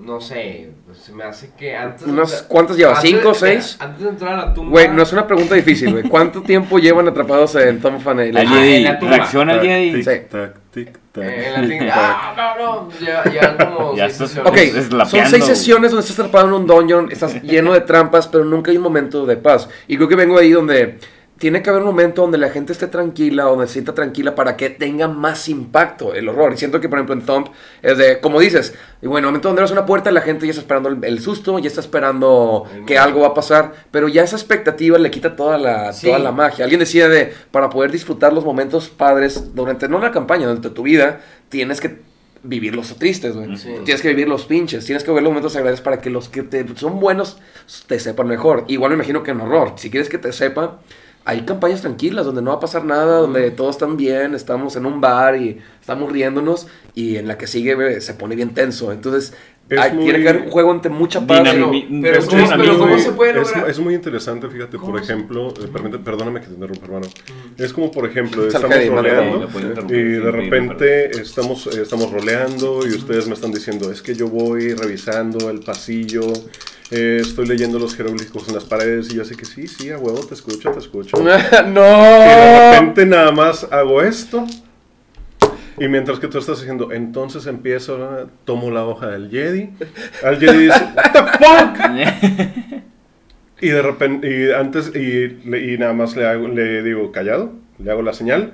No sé, pues, se me hace que antes... Unas- ¿cuántas llevas? ¿Cinco, seis? Antes de entrar a la tumba... Güey, no es una pregunta difícil, güey. ¿Cuánto tiempo llevan atrapados en? Ah, Jedi, la tumba. reacciona al Jedi. Tic, tac, tic, tac, Eh, en la. Ah, no, no, ya, ya como... Ya seis estás- sesiones. Ok, son seis sesiones donde estás atrapado en un dungeon, estás lleno de trampas, pero nunca hay un momento de paz. Y creo que vengo ahí donde tiene que haber un momento donde la gente esté tranquila, donde se sienta tranquila para que tenga más impacto el horror. Y siento que, por ejemplo, en Thump es de, como dices, y bueno, en el momento donde abres una puerta, la gente ya está esperando el, el susto, ya está esperando El que algo va a pasar, pero ya esa expectativa le quita toda la, Sí. toda la magia. Alguien decía de, para poder disfrutar los momentos padres durante, no una campaña, durante tu vida, tienes que vivir los tristes, güey. Sí. Tienes que vivir los pinches, tienes que ver los momentos agradables para que los que te son buenos te sepan mejor. Igual me imagino que en horror, si quieres que te sepa, hay campañas tranquilas donde no va a pasar nada, donde todos están bien, estamos en un bar y estamos riéndonos y en la que sigue güey, se pone bien tenso. Entonces, Es hay- tiene que haber un juego entre mucha paz. Pero, pero, Es ¿cómo, muy- pero es ¿cómo muy- se puede es, es muy interesante, fíjate, ¿Cómo por ejemplo, eh, permite- perdóname que te interrumpa, hermano. Es como, por ejemplo, Sal estamos roleando y de repente estamos, eh, estamos roleando y ustedes me están diciendo, es que yo voy revisando el pasillo, eh, estoy leyendo los jeroglíficos en las paredes y yo sé que sí, sí, a huevo, te escucho, te escucho. Y de no. repente nada más hago esto. Y mientras que tú estás haciendo, entonces empiezo, ¿no? tomo la hoja del Jedi. Al Jedi dice, ¿What the fuck? Y de repente, y antes, y, le- y nada más le, hago- le digo, callado, le hago la señal.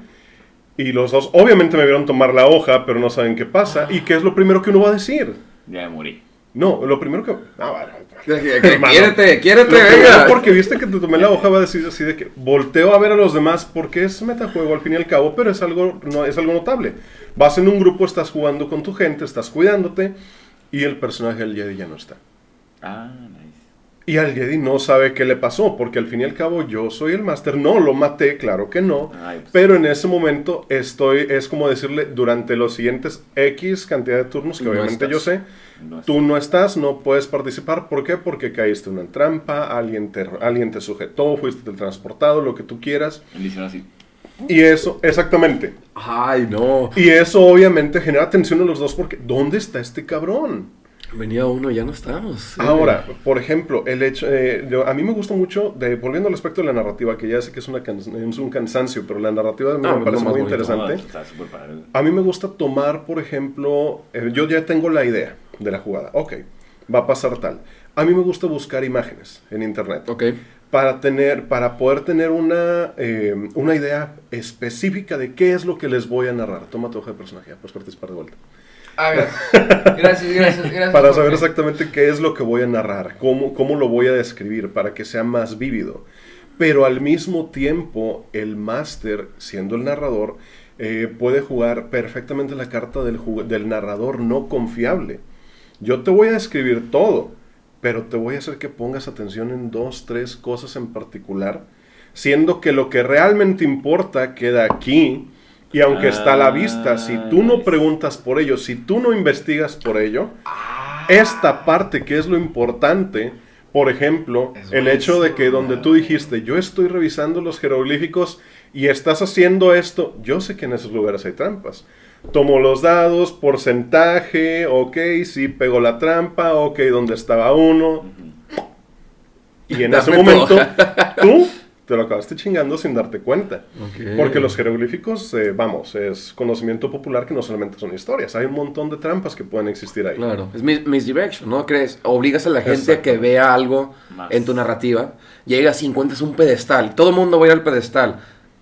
Y los dos, obviamente me vieron tomar la hoja, pero no saben qué pasa. ¿Y qué es lo primero que uno va a decir? ya me morí. No, lo primero que. Ah. Quiérete, quiérete, venga. porque viste que te tomé la hoja, va a decir así de que volteo a ver a los demás porque es metajuego al fin y al cabo, pero es algo, no, es algo notable. Vas en un grupo, estás jugando con tu gente, estás cuidándote y el personaje del Jedi ya no está. Ah, nice. Y al Jedi no sabe qué le pasó, porque al fin y al cabo yo soy el máster. No, lo maté, claro que no. Ay, pues. Pero en ese momento estoy, es como decirle, durante los siguientes X cantidad de turnos, que No obviamente yo sé, No tú no estás, no puedes participar. ¿Por qué? Porque caíste en una trampa, alguien te, alguien te sujetó, fuiste teletransportado, lo que tú quieras. Así. Y eso, exactamente. Ay, no. Y eso obviamente genera tensión en los dos porque ¿dónde está este cabrón? Venía uno, ya no estamos. Ahora, por ejemplo, el hecho, eh, yo- a mí me gusta mucho, de, volviendo al aspecto de la narrativa, que ya sé que es, una can- es un cansancio, pero la narrativa a mí Ah, me parece muy interesante. No. A mí me gusta tomar, por ejemplo, eh, yo ya tengo la idea de la jugada. Ok, va a pasar tal. A mí me gusta buscar imágenes en internet Ok. para tener, para poder tener una, eh, una idea específica de qué es lo que les voy a narrar. Toma tu hoja de personaje, ya puedes participar de vuelta. Ah, gracias. Gracias, gracias, gracias. Para saber exactamente qué es lo que voy a narrar, cómo, cómo lo voy a describir para que sea más vívido. Pero al mismo tiempo, el máster, siendo el narrador, eh, puede jugar perfectamente la carta del, del narrador no confiable. Yo te voy a describir todo, pero te voy a hacer que pongas atención en dos, tres cosas en particular, siendo que lo que realmente importa queda aquí. Y aunque está a la vista, si tú no Ah, preguntas por ello, si tú no investigas por ello, Ah, esta parte que es lo importante, por ejemplo, el hecho de que donde tú dijiste, yo estoy revisando los jeroglíficos y estás haciendo esto, yo sé que en esos lugares hay trampas. Tomo los dados, porcentaje, ok, sí pego la trampa, ok, donde estaba uno. Y en ese momento, todo. tú te lo acabaste chingando sin darte cuenta. Porque los jeroglíficos, eh, vamos, es conocimiento popular que no solamente son historias, hay un montón de trampas que pueden existir ahí. Claro, es mis- misdirection, ¿no? ¿Crees? Obligas a la gente a que vea algo Más. en tu narrativa. Llegas y encuentras un pedestal. Todo el mundo va a ir al pedestal.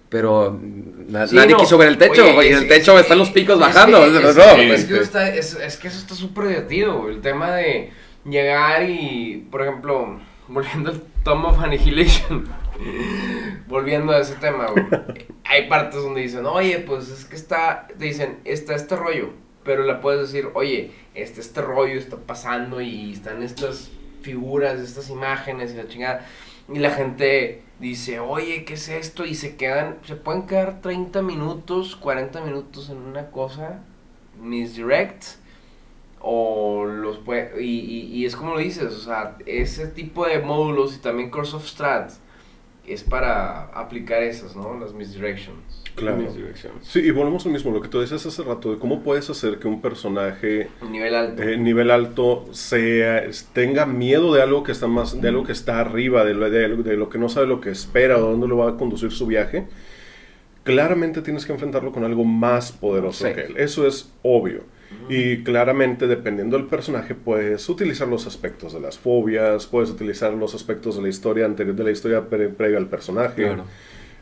Pero na- Sí, nadie no. quiso ver el techo. Oye, y en el techo es- están los picos es bajando. es, no, es que eso está, es, es que eso está súper divertido, güey, el tema de llegar y, por ejemplo, volviendo al Tom of Annihilation, volviendo a ese tema, hay partes donde dicen, oye, pues es que está, te dicen, está este rollo, pero le puedes decir, oye, este, este rollo está pasando y están estas figuras, estas imágenes y la chingada, y la gente dice, oye, ¿qué es esto? Y se quedan, se pueden quedar 30 minutos, 40 minutos en una cosa, misdirect, o los puede, y es como lo dices, o sea, ese tipo de módulos y también Course of Strat es para aplicar esas, ¿no? Las misdirections. Claro. Misdirection. Sí, y volvemos al mismo, lo que tú decías hace rato, de cómo puedes hacer que un personaje Nivel alto. eh, nivel alto sea, tenga miedo de algo que está más, de algo que está arriba, de lo, de, lo que no sabe lo que espera o dónde lo va a conducir su viaje. Claramente tienes que enfrentarlo con algo más poderoso Sí. que él. Eso es obvio. Y claramente, dependiendo del personaje, puedes utilizar los aspectos de las fobias, puedes utilizar los aspectos de la historia anterior, de la historia pre- previa al personaje.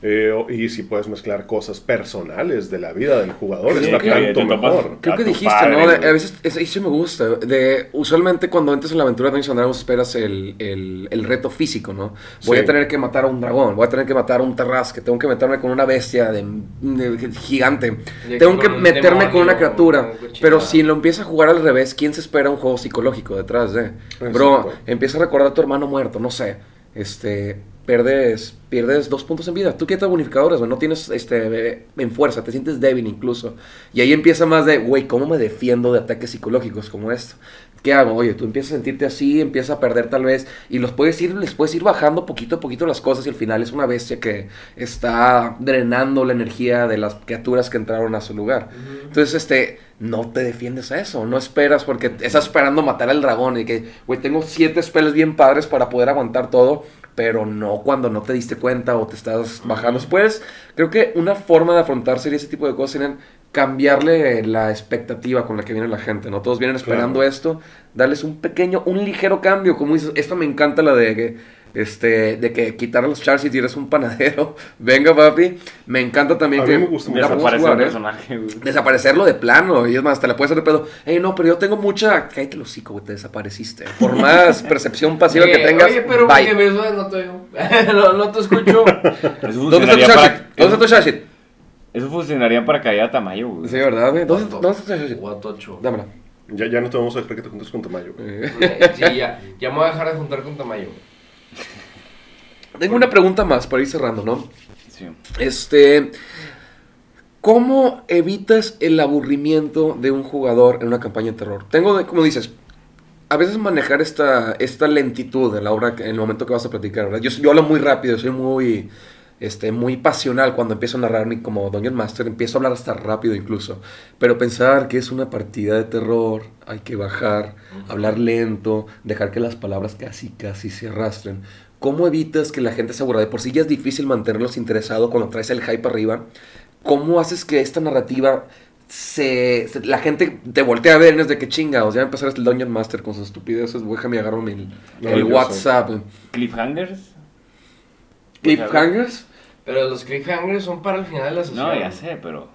Eh, y si puedes mezclar cosas personales de la vida del jugador, Sí, está que- tanto mejor. Creo que dijiste, padre, ¿no? De- a veces, eso sí me gusta. De, usualmente cuando entras en la aventura de Dungeons and Dragons esperas el, el, el reto físico, ¿no? Voy Sí. a tener que matar a un dragón, voy a tener que matar a un tarrasque, tengo que meterme con una bestia de, de- gigante, tengo que meterme con una criatura. Pero si lo empiezas a jugar al revés, ¿quién se espera un juego psicológico detrás de? Bro, Exacto. empieza a recordar a tu hermano muerto, no sé. Este, pierdes, pierdes dos puntos en vida. Tú quitas bonificadores, güey, no tienes este, en fuerza, te sientes débil incluso. Y ahí empieza más de, güey, ¿cómo me defiendo de ataques psicológicos como esto? ¿Qué hago? Oye, tú empiezas a sentirte así, empiezas a perder tal vez, y los puedes ir, les puedes ir bajando poquito a poquito las cosas, y al final es una bestia que está drenando la energía de las criaturas que entraron a su lugar. Entonces, este, no te defiendes a eso, no esperas porque estás esperando matar al dragón y que, güey, tengo siete spells bien padres para poder aguantar todo, pero no cuando no te diste cuenta o te estás bajando. Pues, creo que una forma de afrontar sería ese tipo de cosas serían cambiarle la expectativa con la que viene la gente, ¿no? Todos vienen esperando Claro. esto, darles un pequeño, un ligero cambio, como dices, esto me encanta la de que este, de que quitar los chars y eres un panadero. Venga, papi. Me encanta también A que mí me gusta la mucho. podemos Desaparece jugar, el ¿eh? personaje, güey. Desaparecerlo de plano, y es más, te la puedes hacer de pedo. Ey, no, pero yo tengo mucha. Cállate el hocico, güey, te desapareciste. Por más percepción pasiva que tengas. Oye, pero bye. oye, me suena, no te oigo. no, no te escucho. ¿Dónde está tu para, ¿Dónde está tu Shashit? eso funcionaría para caer a Tamayo, güey. Sí, ¿verdad, güey? ¿Dónde, ¿Dónde está tu? Guatocho. Dámela. Ya, ya no te vamos a dejar que te juntes con Tamayo. güey. Eh, Sí, ya, ya me voy a dejar de juntar con Tamayo. Tengo una pregunta más para ir cerrando, ¿no? Sí. Este. ¿Cómo evitas el aburrimiento de un jugador en una campaña de terror? Tengo, como dices, a veces manejar esta, esta lentitud en la hora, en el momento que vas a platicar, ¿verdad? Yo, yo hablo muy rápido, soy muy, este, muy pasional cuando empiezo a narrar, mi- como Dungeon Master, empiezo a hablar hasta rápido incluso. Pero pensar que es una partida de terror, hay que bajar, hablar lento, dejar que las palabras casi, casi se arrastren. ¿Cómo evitas que la gente se aburra? De por sí ya es difícil mantenerlos interesados cuando traes el hype arriba. ¿Cómo haces que esta narrativa se, se- la gente te voltea a ver en es de que chingados, ya empezar este Dungeon Master con sus estupideces, voy a agarro el, No, el. WhatsApp. ¿Cliffhangers? Cliffhangers. Pero los cliffhangers son para el final de la sesión. No, ya sé, pero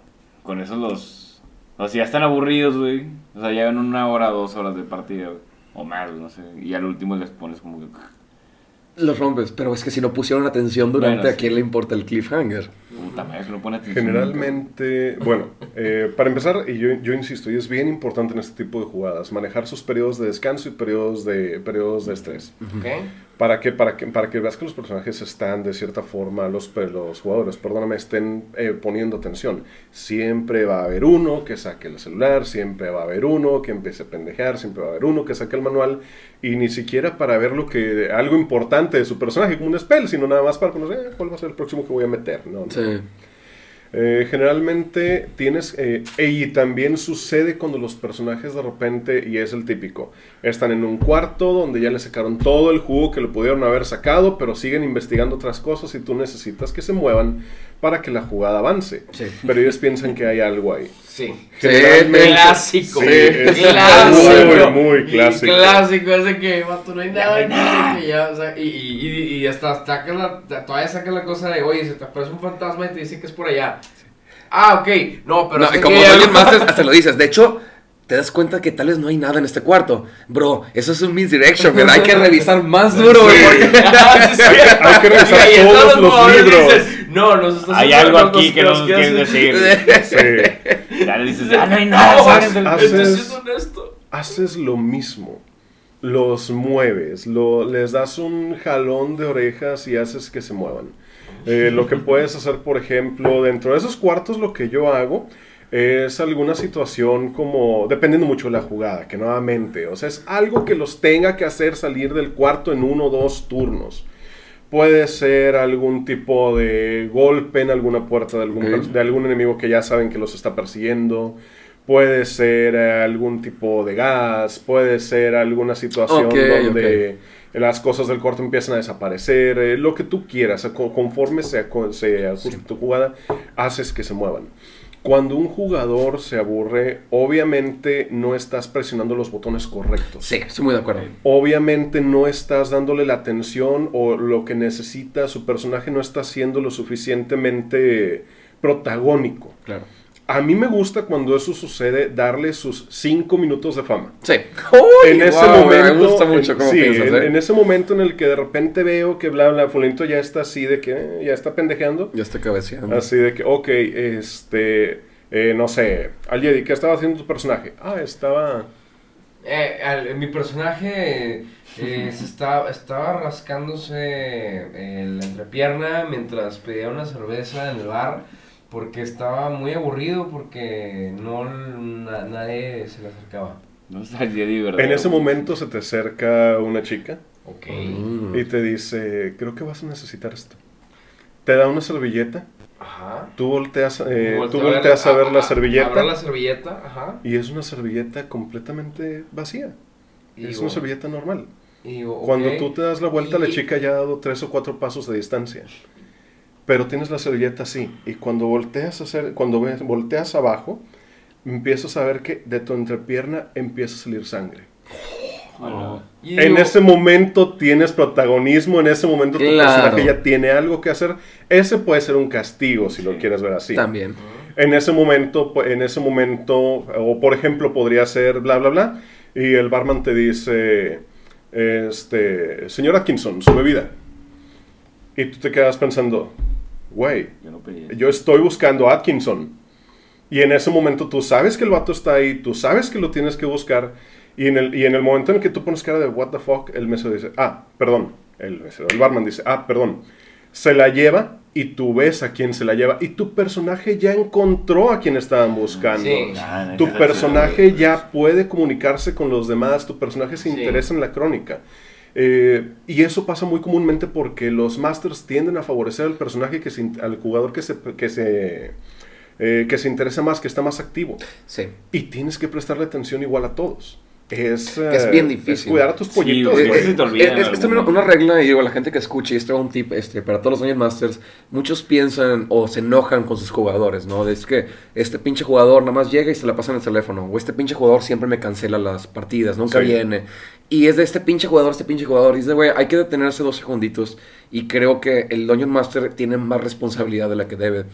con eso los... O sea, ya están aburridos, güey. O sea, llevan una hora, dos horas de partida, güey. O más, no sé. Y al último les pones como que... Los rompes, pero es que si no pusieron atención durante, Bueno, ¿a quién sí. le importa el cliffhanger? Puta madre, que no pone atención. Generalmente, bueno, eh, para empezar, y yo, yo insisto, y es bien importante en este tipo de jugadas, manejar sus periodos de descanso y periodos de, periodos de estrés. ¿Ok? ¿Para que Para que, para que veas que los personajes están de cierta forma, los, pe- los jugadores, perdóname, estén eh, poniendo atención. Siempre va a haber uno que saque el celular, siempre va a haber uno que empiece a pendejear, siempre va a haber uno que saque el manual, y ni siquiera para ver lo que, algo importante de su personaje, como un spell, sino nada más para conocer eh, cuál va a ser el próximo que voy a meter. Sí. Eh, generalmente tienes, eh, y también sucede cuando los personajes de repente, y es el típico, están en un cuarto donde ya le sacaron todo el jugo que le pudieron haber sacado, pero siguen investigando otras cosas y tú necesitas que se muevan para que la jugada avance. Sí. Pero ellos piensan que hay algo ahí. Sí. Generalmente- Clásico. Sí, es clásico. muy, muy clásico. Clásico, ese que, vato, no hay nada aquí, que ya, o sea, y, y, y, y hasta saca la, todavía saca la cosa de, oye, se te aparece un fantasma y te dice que es por allá. Ah, ok, no, pero No, es que como Dungeon algo- Master hasta lo dices. De hecho, te das cuenta que tal vez no hay nada en este cuarto. Bro, eso es un misdirection, ¿verdad? Hay que revisar más duro, güey. porque- Ah, sí, sí. Hay que revisar todos los libros. dices, no, nos estás Hay algo aquí que nos no nos quieres decir. Sí. Ya le dices, ah, no hay nada. Haces- haces lo mismo. Los mueves, lo, les das un jalón de orejas y haces que se muevan. Eh, lo que puedes hacer, por ejemplo, dentro de esos cuartos, lo que yo hago es alguna situación como, dependiendo mucho de la jugada, que nuevamente, o sea, es algo que los tenga que hacer salir del cuarto en uno o dos turnos. Puede ser algún tipo de golpe en alguna puerta de algún, de algún enemigo que ya saben que los está persiguiendo. Puede ser eh, algún tipo de gas. Puede ser alguna situación donde las cosas del cuarto empiezan a desaparecer. eh, lo que tú quieras. co- Conforme se, aco- se ajuste tu jugada, haces que se muevan. Cuando un jugador se aburre, obviamente no estás presionando los botones correctos. Sí, estoy muy de acuerdo. Obviamente no estás dándole la atención o lo que necesita, su personaje no está siendo lo suficientemente protagónico. Claro. A mí me gusta cuando eso sucede darle sus cinco minutos de fama. Sí. en ese wow, momento, Me gusta mucho en- cómo sí, piensas, en, ¿eh? en ese momento en el que de repente veo que bla bla fulanito ya está así de que eh, ya está pendejeando, Ya está cabeceando. así de que ok, este, eh, no sé, Aliedi, ¿qué estaba haciendo tu personaje? Ah, estaba Eh, al- mi personaje eh, se estaba, estaba rascándose eh, la entrepierna mientras pedía una cerveza en el bar porque estaba muy aburrido porque no na- nadie se le acercaba. No está el Jedi, ¿verdad? En ese momento se te acerca una chica Ok. Mm. y te dice, creo que vas a necesitar esto. Te da una servilleta, Ajá. tú volteas, eh, tú volteas a ver la a- servilleta la servilleta, ajá. y es una servilleta completamente vacía. Y es digo- una servilleta normal. y digo, Cuando tú te das la vuelta, la Y- chica ya ha dado tres o cuatro pasos de distancia. Pero tienes la servilleta así. Y cuando volteas, a hacer, cuando ves, volteas abajo, empiezas a ver que de tu entrepierna empieza a salir sangre. Y En ese momento tienes protagonismo, en ese momento tu Claro. personaje ya tiene algo que hacer. Ese puede ser un castigo si lo quieres ver así. También. En ese momento, en ese momento, o por ejemplo, podría ser bla bla bla, y el barman te dice, este, señor Atkinson, su bebida. Y tú te quedas pensando, güey, Yo no pedí. yo estoy buscando a Atkinson. Y en ese momento tú sabes que el vato está ahí, tú sabes que lo tienes que buscar, Y en, el, y en el momento en que tú pones cara de what the fuck, el mesero dice, ah, perdón. El mesero, el barman dice, ah, perdón. Se la lleva y tú ves a quién se la lleva. Y tu personaje ya encontró a quien estaban buscando. Sí. Tu personaje ya puede comunicarse con los demás, tu personaje se Sí. interesa en la crónica. Eh, y eso pasa muy comúnmente porque los masters tienden a favorecer al personaje, que se al jugador que se, que, se, eh, que se interesa más, que está más activo. Sí. Y tienes que prestarle atención igual a todos. Es, es bien difícil. es cuidar a tus pollitos. Es, es- es también una regla, y digo, la gente que escuche, y esto es un tip este, para todos los Dungeon Masters, muchos piensan o se enojan con sus jugadores, ¿no? Es que este pinche jugador nada más llega y se la pasa en el teléfono, o este pinche jugador siempre me cancela las partidas, nunca Sí. viene. Y es de este pinche jugador, este pinche jugador, y es de, güey, hay que detenerse dos segunditos, y creo que el Dungeon Master tiene más responsabilidad de la que debe.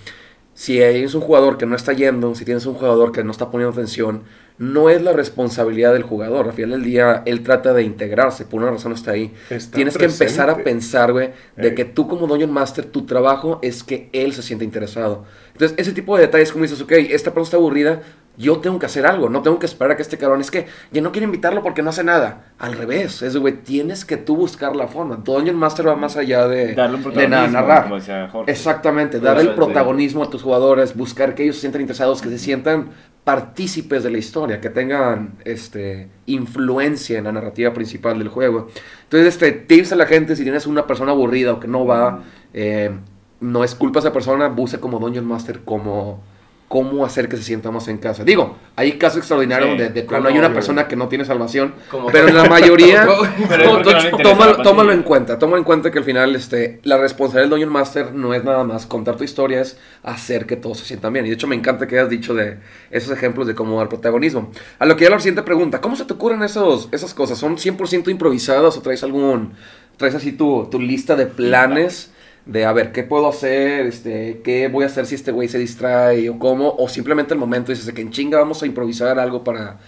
Si es un jugador que no está yendo, si tienes un jugador que no está poniendo atención, no es la responsabilidad del jugador. Al final del día, él trata de integrarse, por una razón está ahí. Está Tienes que empezar a pensar, güey, de Ey. que tú como Dungeon Master, tu trabajo es que él se sienta interesado. Entonces, ese tipo de detalles, como dices, ok, esta persona está aburrida, yo tengo que hacer algo, no tengo que esperar a que este cabrón, es que yo no quiero invitarlo porque no hace nada. Al revés, es, güey, tienes que tú buscar la forma. Tu Dungeon Master va más allá de, Darle un protagonismo, narrar. como decía Jorge. Exactamente, dar el protagonismo a tus jugadores, buscar que ellos se sientan interesados, que se sientan partícipes de la historia, que tengan este, influencia en la narrativa principal del juego. Entonces, este, tips a la gente, si tienes una persona aburrida o que no va, eh, no es culpa de esa persona, busca como Dungeon Master como cómo hacer que se sienta más en casa. Digo, hay casos extraordinarios Sí, donde de plano hay una persona que no tiene salvación, pero en la mayoría no tómalo, en cuenta, tómalo en cuenta que al final este, la responsabilidad del Dungeon Master no es nada más contar tu historia, es hacer que todos se sientan bien. Y de hecho me encanta que hayas dicho de esos ejemplos de cómo dar protagonismo. A lo que ya la siguiente pregunta, ¿cómo se te ocurren esos, esas cosas? ¿Son 100% improvisadas o traes algún, traes así tu, tu lista de planes? De a ver, ¿qué puedo hacer? Este, ¿Qué voy a hacer si este güey se distrae? ¿O cómo? O simplemente el momento dices que en chinga vamos a improvisar algo para,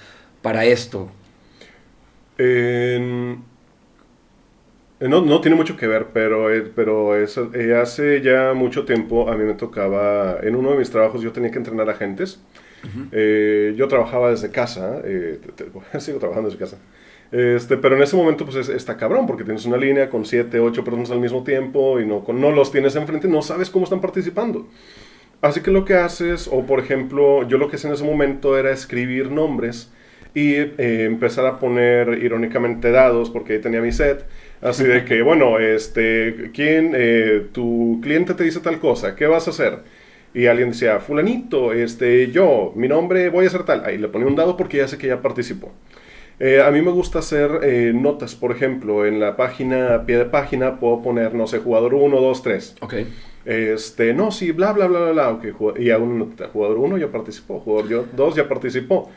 para esto. Eh, no, no tiene mucho que ver, pero, eh, pero es- eh, hace ya mucho tiempo a mí me tocaba, en uno de mis trabajos yo tenía que entrenar agentes. Eh, yo trabajaba desde casa, eh, sigo trabajando desde casa. Este, pero en ese momento pues es- está cabrón porque tienes una línea con 7, 8 personas al mismo tiempo y no, con- no los tienes enfrente, no sabes cómo están participando. Así que lo que haces, o por ejemplo, yo lo que hacía en ese momento era escribir nombres y eh, empezar a poner irónicamente dados, porque ahí tenía mi set. Así de que, bueno, este, ¿quién, eh, tu cliente te dice tal cosa, ¿qué vas a hacer? Y alguien decía, fulanito, este, yo, mi nombre, voy a hacer tal. Ahí le ponía un dado porque ya sé que ya participó. Eh, a mí me gusta hacer eh, notas, por ejemplo, en la página, a pie de página, puedo poner, no sé, jugador 1, 2, 3. Ok. Este, no, sí, bla, bla, bla, bla, bla. ok, ju- y aún no- jugador 1 ya participó, jugador 2 ya participó.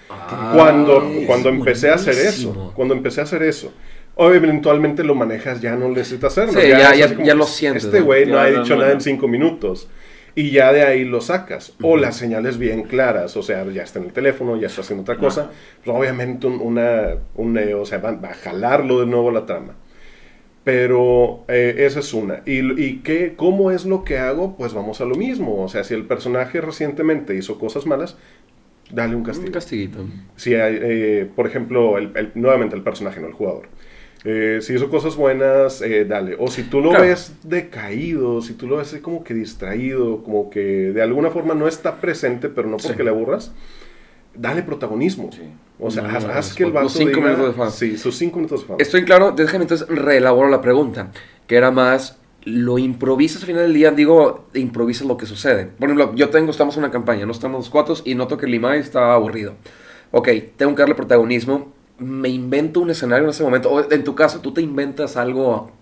cuando Ah, es cuando empecé a hacer eso, cuando empecé a hacer eso, o eventualmente lo manejas, ya no necesitas hacerlo. Sí, ya- lo sientes, Este güey no ha dicho no, nada no. en 5 minutos. Y ya de ahí lo sacas. O las señales bien claras. O sea, ya está en el teléfono, ya está haciendo otra cosa. Pues obviamente un- una, un, eh, o sea, va, va a jalarlo de nuevo la trama. Pero eh, esa es una. ¿Y, y qué, cómo es lo que hago? Pues vamos a lo mismo. O sea, si el personaje recientemente hizo cosas malas, dale un castigo. Un castiguito. Si hay, eh, por ejemplo, el- el- nuevamente el personaje, no el jugador. Eh, si hizo cosas buenas, eh, dale. O si tú lo Claro. ves decaído, si tú lo ves como que distraído, como que de alguna forma no está presente, pero no porque Sí. le aburras, dale protagonismo. Sí. O sea, No, haz, no, haz que el vato cinco diga- minutos de fama. Sí, sus cinco minutos de fama. Estoy claro, déjame entonces reelaboro la pregunta, que era más, lo improvisas al final del día, digo, improvisas lo que sucede. Por ejemplo, yo tengo, estamos en una campaña, no estamos los cuatro y noto que Limay está aburrido. Ok, tengo que darle protagonismo, me invento un escenario en ese momento, o en tu caso, tú te inventas algo,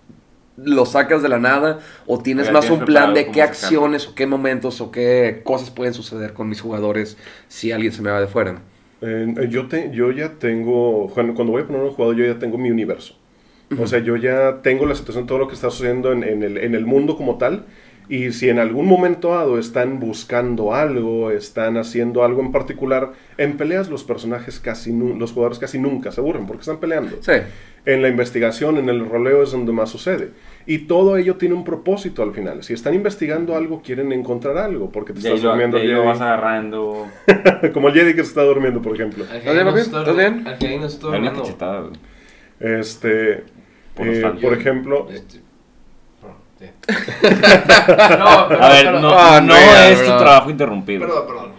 lo sacas de la nada, o tienes Ya más tienes un plan de qué sacarlo. acciones, o qué momentos, o qué cosas pueden suceder con mis jugadores si alguien se me va de fuera. Eh, yo, te, yo ya tengo, cuando, cuando voy a poner un jugador, yo ya tengo mi universo. O sea, yo ya tengo la situación, todo lo que está sucediendo en, en el, en el mundo como tal, Y si en algún momento dado están buscando algo, están haciendo algo en particular, en peleas los personajes casi, los jugadores casi nunca se aburren porque están peleando. Sí. En la investigación, en el roleo es donde más sucede. Y todo ello tiene un propósito al final. Si están investigando algo, quieren encontrar algo, porque te De estás lo, durmiendo. el lo vas agarrando. Como el Jedi que se está durmiendo, por ejemplo. ¿Estás bien? ¿Estás bien? Al no cachetada, güey. Este, eh, por ejemplo, Este, no, sí. no, perdón, A ver, no, Ah, no no, es tu trabajo interrumpir. Perdón, perdón.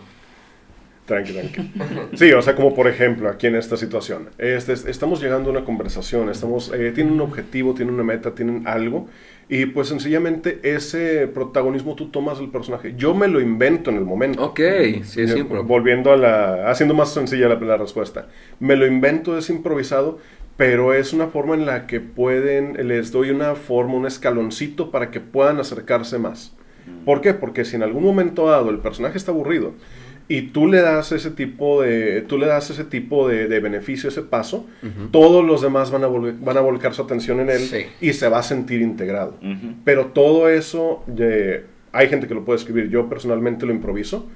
Tranqui, tranqui. Sí, o sea, como por ejemplo, aquí en esta situación. Este, es- estamos llegando a una conversación, estamos, eh, tienen un objetivo, tienen una meta, tienen algo. Y pues sencillamente ese protagonismo tú tomas del personaje. Yo me lo invento en el momento. Ok, sí, es. Volviendo a la... Haciendo más sencilla la, la respuesta. Me lo invento, es improvisado, pero es una forma en la que pueden... Les doy una forma, un escaloncito para que puedan acercarse más. ¿Por qué? Porque si en algún momento dado el personaje está aburrido y tú le das ese tipo de, tú le das ese tipo de, de beneficio, ese paso, todos los demás van a, van a volcar su atención en él Sí. y se va a sentir integrado. Ujú. Pero todo eso, eh, hay gente que lo puede escribir, yo personalmente lo improviso,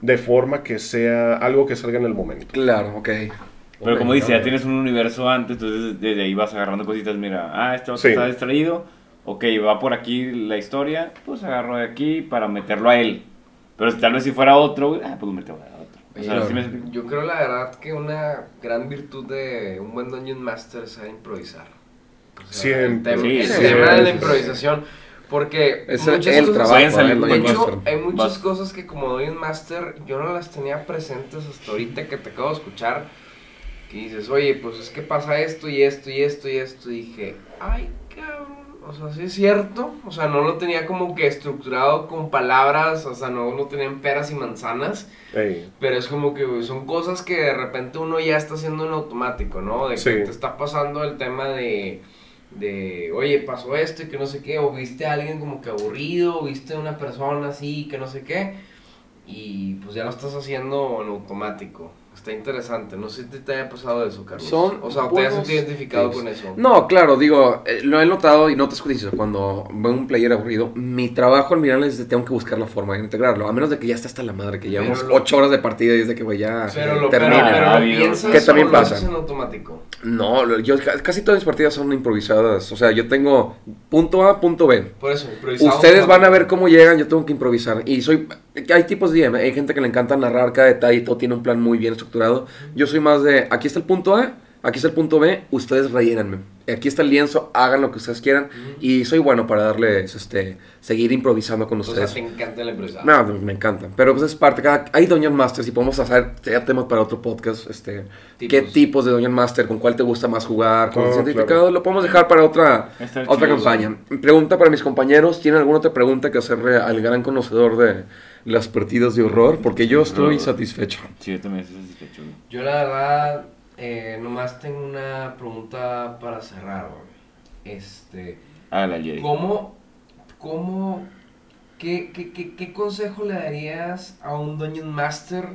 de forma que sea algo que salga en el momento. Claro, ok. Pero como dice, ya tienes un universo antes, entonces desde ahí vas agarrando cositas. Mira, ah, este otro Sí. está distraído. Ok, va por aquí la historia. Pues agarro de aquí para meterlo a él. Pero tal vez si fuera otro, ah, pues meto a otro. O sea. ¿sí me? Yo creo la verdad que una gran virtud de un buen Dungeon Master es improvisar. O sea, Siempre. El tema, Sí, el sí, tema de la sí. improvisación. Porque Es muchas el cosas- trabajo del De hecho, hay muchas Vas. cosas que como Dungeon Master yo no las tenía presentes hasta ahorita que te acabo de escuchar. Que dices, oye, pues es que pasa esto y esto y esto y esto. Y dije, ay, cabrón. O sea, sí es cierto. O sea, no lo tenía como que estructurado con palabras. O sea, no lo tenía en peras y manzanas. Ey, Pero es como que son cosas que de repente uno ya está haciendo en automático, ¿no? De que Sí. te está pasando el tema de, de, oye, pasó esto y que no sé qué, o viste a alguien como que aburrido, o viste a una persona así que no sé qué, y pues ya lo estás haciendo en automático. Está interesante, no sé si te haya pasado eso, Carlos. Son o sea, ¿te has identificado tips. con eso? No, claro, digo, eh, lo he notado y no te escucho cuando veo un player aburrido. Mi trabajo al final es de tengo que buscar la forma de integrarlo. A menos de que ya está hasta la madre, que llevamos lo- ocho horas de partida y es de que güey ya Pero piensas Que también pasa. en automático. No, lo- yo ca- casi todas mis partidas son improvisadas. O sea, yo tengo punto A, punto B. Por eso, improvisado Ustedes van a ver cómo llegan, yo tengo que improvisar. Y soy. Hay tipos de DM, hay gente que le encanta narrar cada detalle y todo tiene un plan muy bien estructurado. Yo soy más de. Aquí está el punto A, aquí está el punto B, ustedes rellénenme. Aquí está el lienzo, hagan lo que ustedes quieran. Y soy bueno para darles. este Seguir improvisando con O sea, ustedes. te encanta el improvisado. No, me encanta. Pero pues es parte. Cada, hay Dungeon Masters y podemos hacer temas para otro podcast. Este, ¿Qué Tipos. de Dungeon Master? ¿Con cuál te gusta más jugar? ¿Con Oh, el cientificado? claro. Lo podemos dejar para otra, Está otra chido. campaña. Pregunta para mis compañeros. ¿Tienen alguna otra pregunta que hacerle al gran conocedor de las partidas de horror? Porque yo estoy No. satisfecho. Sí, yo también estoy satisfecho. güey. Yo la verdad, eh, nomás tengo una pregunta para cerrar, güey. Este, Hágale al Jedi. ¿cómo, cómo, qué, qué, qué, qué consejo le darías a un Dungeon Master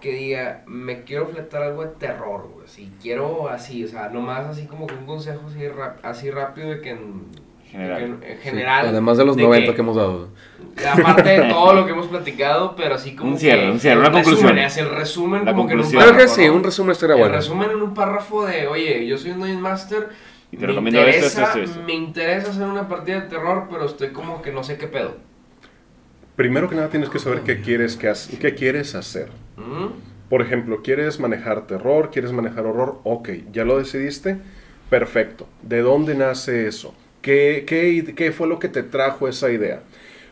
que diga, me quiero fletar algo de terror, güey? Si quiero así, o sea, nomás así como que un consejo así, rap- así rápido de que en General. en Sí, general. además de los de 90 que- que, hemos dado. Aparte de todo lo que hemos platicado, pero así como Un cierre, que un cierre, el una resumen, conclusión. es el resumen La como que en un conclusión. Creo que párrafo, sí, un resumen estaría El bueno. resumen en un párrafo de, oye, yo soy un Dungeon Master. Y te me recomiendo esto, interesa, esto, esto, esto. Me interesa hacer una partida de terror, pero estoy como que no sé qué pedo. Primero que nada tienes que saber qué quieres, que hac- qué quieres hacer. ¿Mm? Por ejemplo, ¿quieres manejar terror? ¿Quieres manejar horror? Ok, ¿ya lo decidiste? Perfecto. ¿De dónde nace eso? ¿Qué, qué, qué fue lo que te trajo esa idea?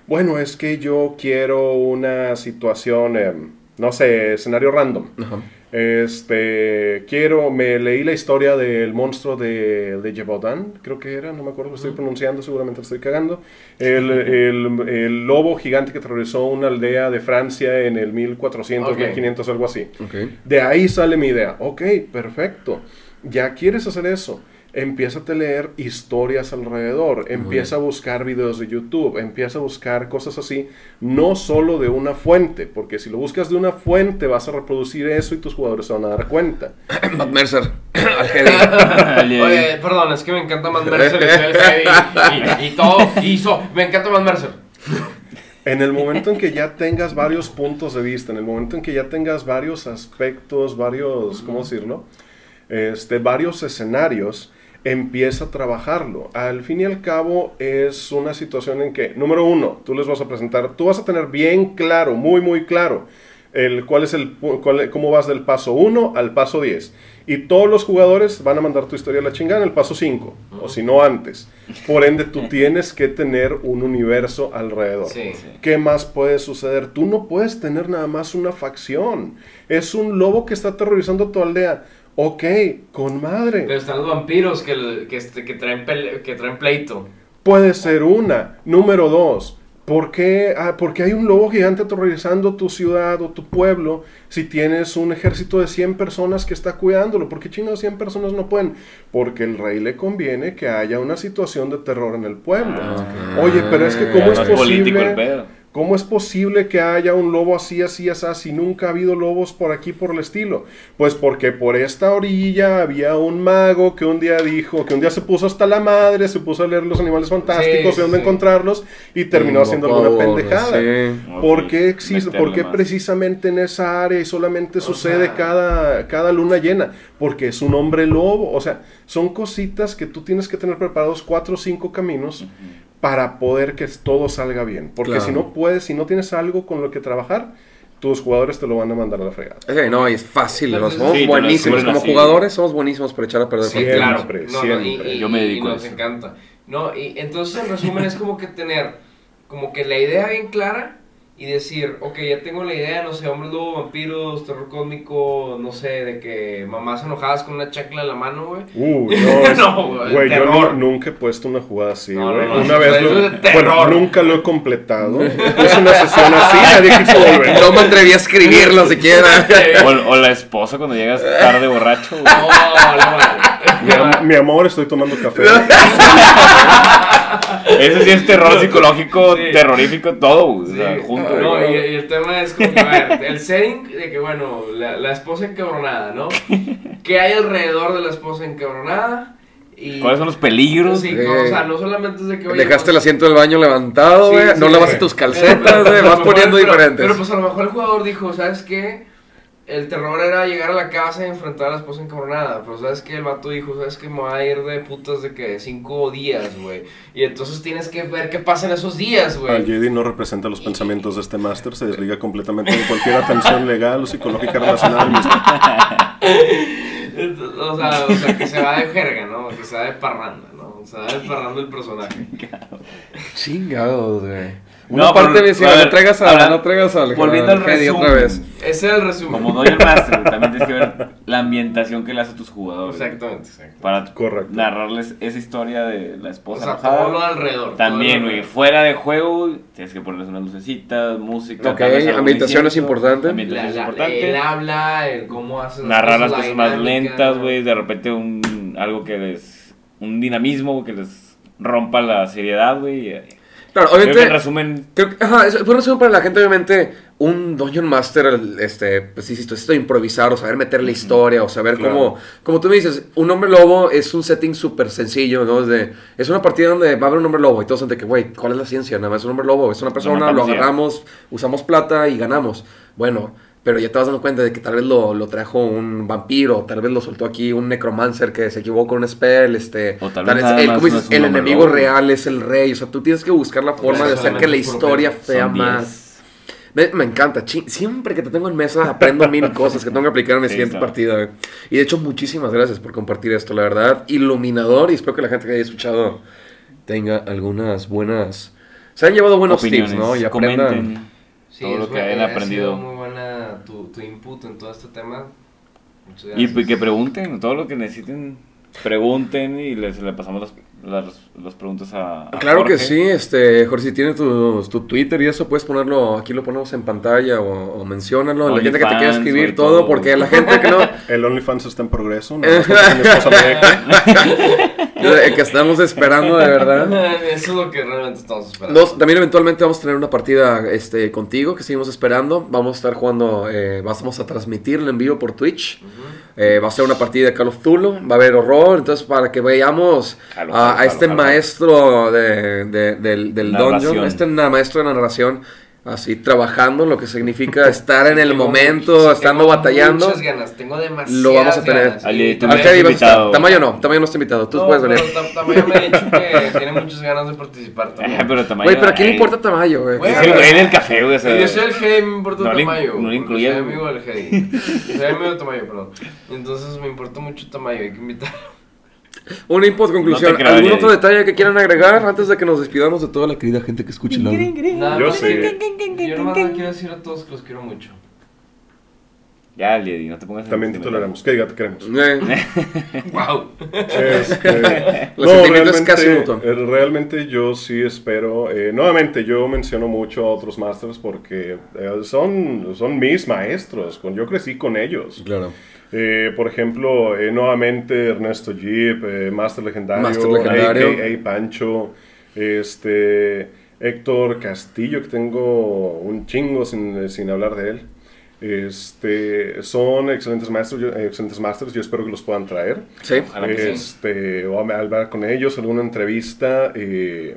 Bueno, es que yo quiero una situación, em, no sé, escenario random. Ajá. Este, quiero, me leí la historia del monstruo de, de Gevaudan, creo que era, no me acuerdo, lo estoy pronunciando, seguramente lo estoy cagando. El, el- el lobo gigante que aterrorizó una aldea de Francia en el 1400, Ok. 1500, algo así. Ok. De ahí sale mi idea. Ok, perfecto. Ya quieres hacer eso. Empieza a leer historias alrededor. Empieza a buscar videos de YouTube. Empieza a buscar cosas así. No solo de una fuente. Porque si lo buscas de una fuente vas a reproducir eso y tus jugadores se van a dar cuenta. Matt Mercer. Oye, perdón, es que me encanta Matt Mercer y, y, y- todo. Y so- me encanta Matt Mercer. En el momento en que ya tengas varios puntos de vista, en el momento en que ya tengas varios aspectos, varios, ¿cómo decirlo? Este, varios escenarios, empieza a trabajarlo. Al fin y al cabo es una situación en que, número uno, tú les vas a presentar, tú vas a tener bien claro, muy, muy claro, el, cuál es el, cuál- cómo vas del paso 1 al paso 10. Y todos los jugadores van a mandar tu historia a la chingada en el paso 5, o si no antes. Por ende, tú tienes que tener un universo alrededor. Sí. ¿Qué más puede suceder? Tú no puedes tener nada más una facción. Es un lobo que está aterrorizando tu aldea. Ok, con madre. Pero están los vampiros que, que, este, que, traen, pele- que traen pleito. Puede ser una. Número dos. ¿Por qué, ah, por qué hay un lobo gigante aterrorizando tu ciudad o tu pueblo si tienes un ejército de 100 personas que está cuidándolo? ¿Por qué chingados 100 personas no pueden? Porque el rey le conviene que haya una situación de terror en el pueblo. Ah, Oye, pero es que ¿cómo es el posible? ¿Cómo es posible que haya un lobo así, así, así, si nunca ha habido lobos por aquí, por el estilo? Pues porque por esta orilla había un mago que un día dijo, que un día se puso hasta la madre, se puso a leer los animales fantásticos Sí, y dónde sí. encontrarlos y terminó haciendo alguna pendejada. Sí. ¿Por qué existe? ¿Por qué precisamente en esa área y solamente sucede sea- cada, cada luna llena? Porque es un hombre lobo. O sea, son cositas que tú tienes que tener preparados cuatro o cinco caminos para poder que todo salga bien. Porque Claro. si no puedes, si no tienes algo con lo que trabajar, tus jugadores te lo van a mandar a la fregada. Ok, no, y es fácil, ¿no? sí, somos lo buenísimos. Como así. jugadores somos buenísimos para echar a perder Sí, Siempre, cualquier claro. No, no, y, siempre. y- Yo me y dedico a nos eso. encanta. No, y entonces en resumen es como que tener como que la idea bien clara y decir, ok, ya tengo la idea, no sé, hombres lobo, vampiros, terror cósmico, no sé, de que mamás enojadas con una chacla en la mano, güey. Uh, no, es- No, güey, güey, yo nunca he puesto una jugada así, No, güey. no, no, una vez es lo, bueno, nunca lo he completado. Puse una sesión así, nadie quiso volver. No me atreví a escribirlo siquiera. O, o la esposa cuando llegas tarde borracho. güey. No, la Mi, mi amor, estoy tomando café. Ese sí es terror psicológico, Sí. terrorífico, todo, güey. O sea, Sí. junto. No, y, y el tema es como a ver, el setting de que, bueno, la, la esposa encabronada, ¿no? ¿Qué hay alrededor de la esposa encabronada? Y, ¿Cuáles son los peligros? Sí, Eh, o sea, no solamente es de que, oye, Dejaste el pues, asiento del baño levantado, Sí, güey. sí, no sí. lavaste tus calcetas, pero- güey. pero Vas poniendo pero- diferentes. Pero pues a lo mejor el jugador dijo, ¿sabes qué? El terror era llegar a la casa y enfrentar a la esposa encabronada. Pero ¿sabes qué? El vato dijo, ¿sabes qué? Me voy a ir de putas de que cinco días, güey. Y entonces tienes que ver qué pasa en esos días, Al güey. Jedi no representa los pensamientos de este máster, se desliga completamente de cualquier atención legal o psicológica relacionada al mismo. O sea, o sea, que se va de jerga, ¿no? Que se va de parranda, ¿no? Se va de parranda el personaje. Chingados, güey. No, Una parte pero, me decía, a no traigas a, no traigas al Volviendo al resumen. otra vez. Ese era el resumen. Como doy el máster, güey, también tienes que ver la ambientación que le hace a tus jugadores. Exactamente, exacto. Para Correcto. narrarles esa historia de la O esposa sea, enojada. todo lo alrededor. También, güey, fuera de juego, tienes que ponerles unas lucecitas, música. Ok, ambientación es importante. Ambientación es importante. el habla, el cómo hace narrar las la cosas más lentas, ¿no? güey, de repente un algo que les un dinamismo que les rompa la seriedad, güey. Claro, Creo que en obviamente. resumen, Creo que, ajá, es, fue una resumen para la gente, obviamente, un Dungeon Master, este, pues sí, esto, esto de improvisar o saber meter la historia o saber Claro. cómo, como tú me dices, un hombre lobo es un setting súper sencillo, ¿no? Es, de- es una partida donde va a haber un hombre lobo y todos de que, güey, ¿cuál es la ciencia? Nada más es un hombre lobo, es una persona, lo agarramos, usamos plata y ganamos. Bueno, pero ya te vas dando cuenta de que tal vez lo, lo trajo un vampiro, tal vez lo soltó aquí un necromancer que se equivocó con un spell, este, O tal tal vez él, como no es el enemigo real es el rey, o sea, tú tienes que buscar la forma de hacer que la historia sea más... 10. Me, me encanta, siempre que te tengo en mesa aprendo mil cosas que tengo que aplicar en mi Sí, siguiente está. partida. Y de hecho, muchísimas gracias por compartir esto, la verdad. Iluminador y espero que la gente que haya escuchado tenga algunas buenas... Se han llevado buenos opiniones, tips, ¿no? Y aprendan... comenten. Sí, todo lo que hayan ha aprendido. Tu, tu input en todo este tema. Muchas Y gracias. que pregunten, todo lo que necesiten, pregunten y les le pasamos las, las, las preguntas a, a Claro que sí, este, Jorge, si tienes tu, tu Twitter y eso, puedes ponerlo, aquí lo ponemos en pantalla o, o menciónalo, la gente que te quiera OnlyFans, escribir todo, todo. porque la gente que no... El OnFans está en progreso, nada El que estamos esperando de verdad. Eso es lo que realmente estamos esperando. Nos- también eventualmente vamos a tener una partida este, contigo que seguimos esperando. Vamos a estar jugando, eh, vamos a transmitirla en vivo por Twitch. Eh, va a ser una partida de Call of Cthulhu, va a haber horror, entonces para que veamos a, a este maestro de, de- del, del dungeon, este maestro de narración, así trabajando, lo que significa estar en el Tengo momento, muchas- estando tengo batallando. Muchas ganas, tengo demasiadas Lo vamos a tener. ganas. Ali, Y- tú Al me Teddy has vas a estar. invitado. Tamayo no, Tamayo no está invitado, tú No, puedes venir. Tam- Tamayo me ha dicho que tiene muchas ganas de participar también. Eh, pero tamaño. Güey, pero ¿a quién le importa Tamayo, güey? Güey, Es el güey del café, güey. o sea, yo soy el Heidi, me importa no le- Tamayo. no le porque incluyes, Soy amigo del Heidi. Soy amigo de Tamayo, perdón. Entonces me importa mucho Tamayo, hay que invitarlo. Una input conclusión. No creo, ¿Algún otro detalle que quieran agregar antes de que nos despidamos de toda la querida gente que escucha el audio? Nada Yo que- Yo nomás le quiero decir a todos que los quiero mucho. Ya, Liedi, no te pongas También te toleramos. Que diga, te queremos. Eh, ¡Wow! Este, Los sentimientos casi eh, realmente yo sí espero. eh, nuevamente, yo menciono mucho a otros masters porque eh, son, son mis maestros. Con, yo crecí con ellos. claro. Eh, por ejemplo, eh, nuevamente Ernesto Jeep, eh, Master Legendario, Master Legendario. AKA Pancho, este, Héctor Castillo, que tengo un chingo sin, sin hablar de él. Este, son excelentes maestros, yo- eh, excelentes masters, yo espero que los puedan traer. Sí. Que sí. Este, o a- hablar con ellos, alguna entrevista. eh,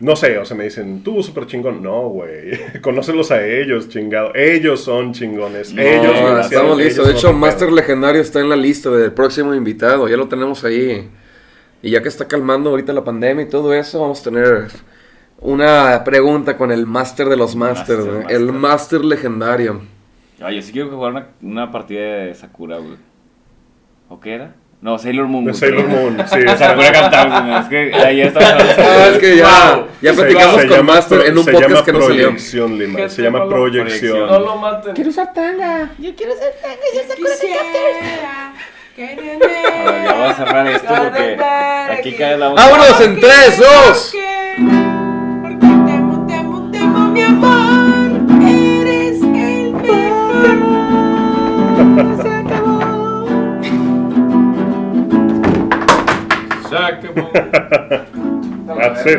no sé, o sea, me dicen, tú súper chingón. No, güey. Conócelos a ellos, chingado. Ellos son chingones. No, ellos No, me estamos listos. De hecho, Master pedo. Legendario está en la lista del próximo invitado. Ya lo tenemos ahí. Y ya que está calmando ahorita la pandemia y todo eso, vamos a tener una pregunta con el Master de los Masters. Master, güey. Master. El Master Legendario. Oye, sí quiero jugar una, una partida de Sakura, güey. ¿O qué era? No, Sailor Moon. De Sailor. Moon, sí. O sea, cantaba, güey. Es que ahí está. Ah, es que ya, ya Se- platicamos se con llama Master en un se podcast llama que no salió. proyección, Lima. Se llama no lo- proyección. No lo maten. usar tanga. Ahora, ya voy a cerrar esto porque aquí cae la ¡Vámonos en 3, 2! Porque te amo, te amo, te amo, mi amor. Eres el mejor. Se acabó. That's it.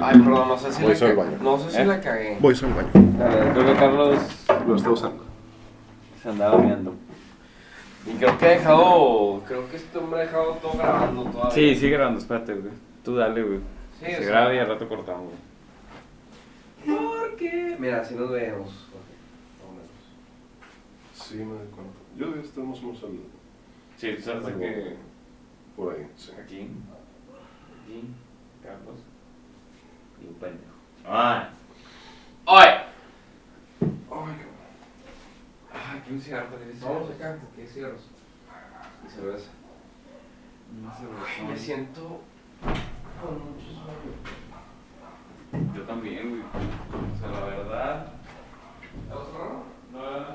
Ay, perdón, no sé si Voy la al cagué. baño. No sé si ¿Eh? la cagué. Voy al baño. Creo que Carlos Lo estoy usando. se andaba viendo. Y creo que he dejado. Creo que este hombre ha dejado todo grabando todavía. Sí, sigue grabando, espérate, güey. Tú dale, güey. Sí, Se graba y al rato cortamos, güey. Porque. Mira, así nos vemos. Sí, me doy cuenta. Yo que estamos unos al- Sí, tú sabes que por ahí. Sí. aquí, aquí, Carlos y un pendejo. ¡Ay! ¡Ay! ¡Ay, qué un cigarro para Vamos acá, hay cigarros. Y cerveza. Me siento con mucho sueño. Yo también, güey. O sea, la verdad. No, no, no, no.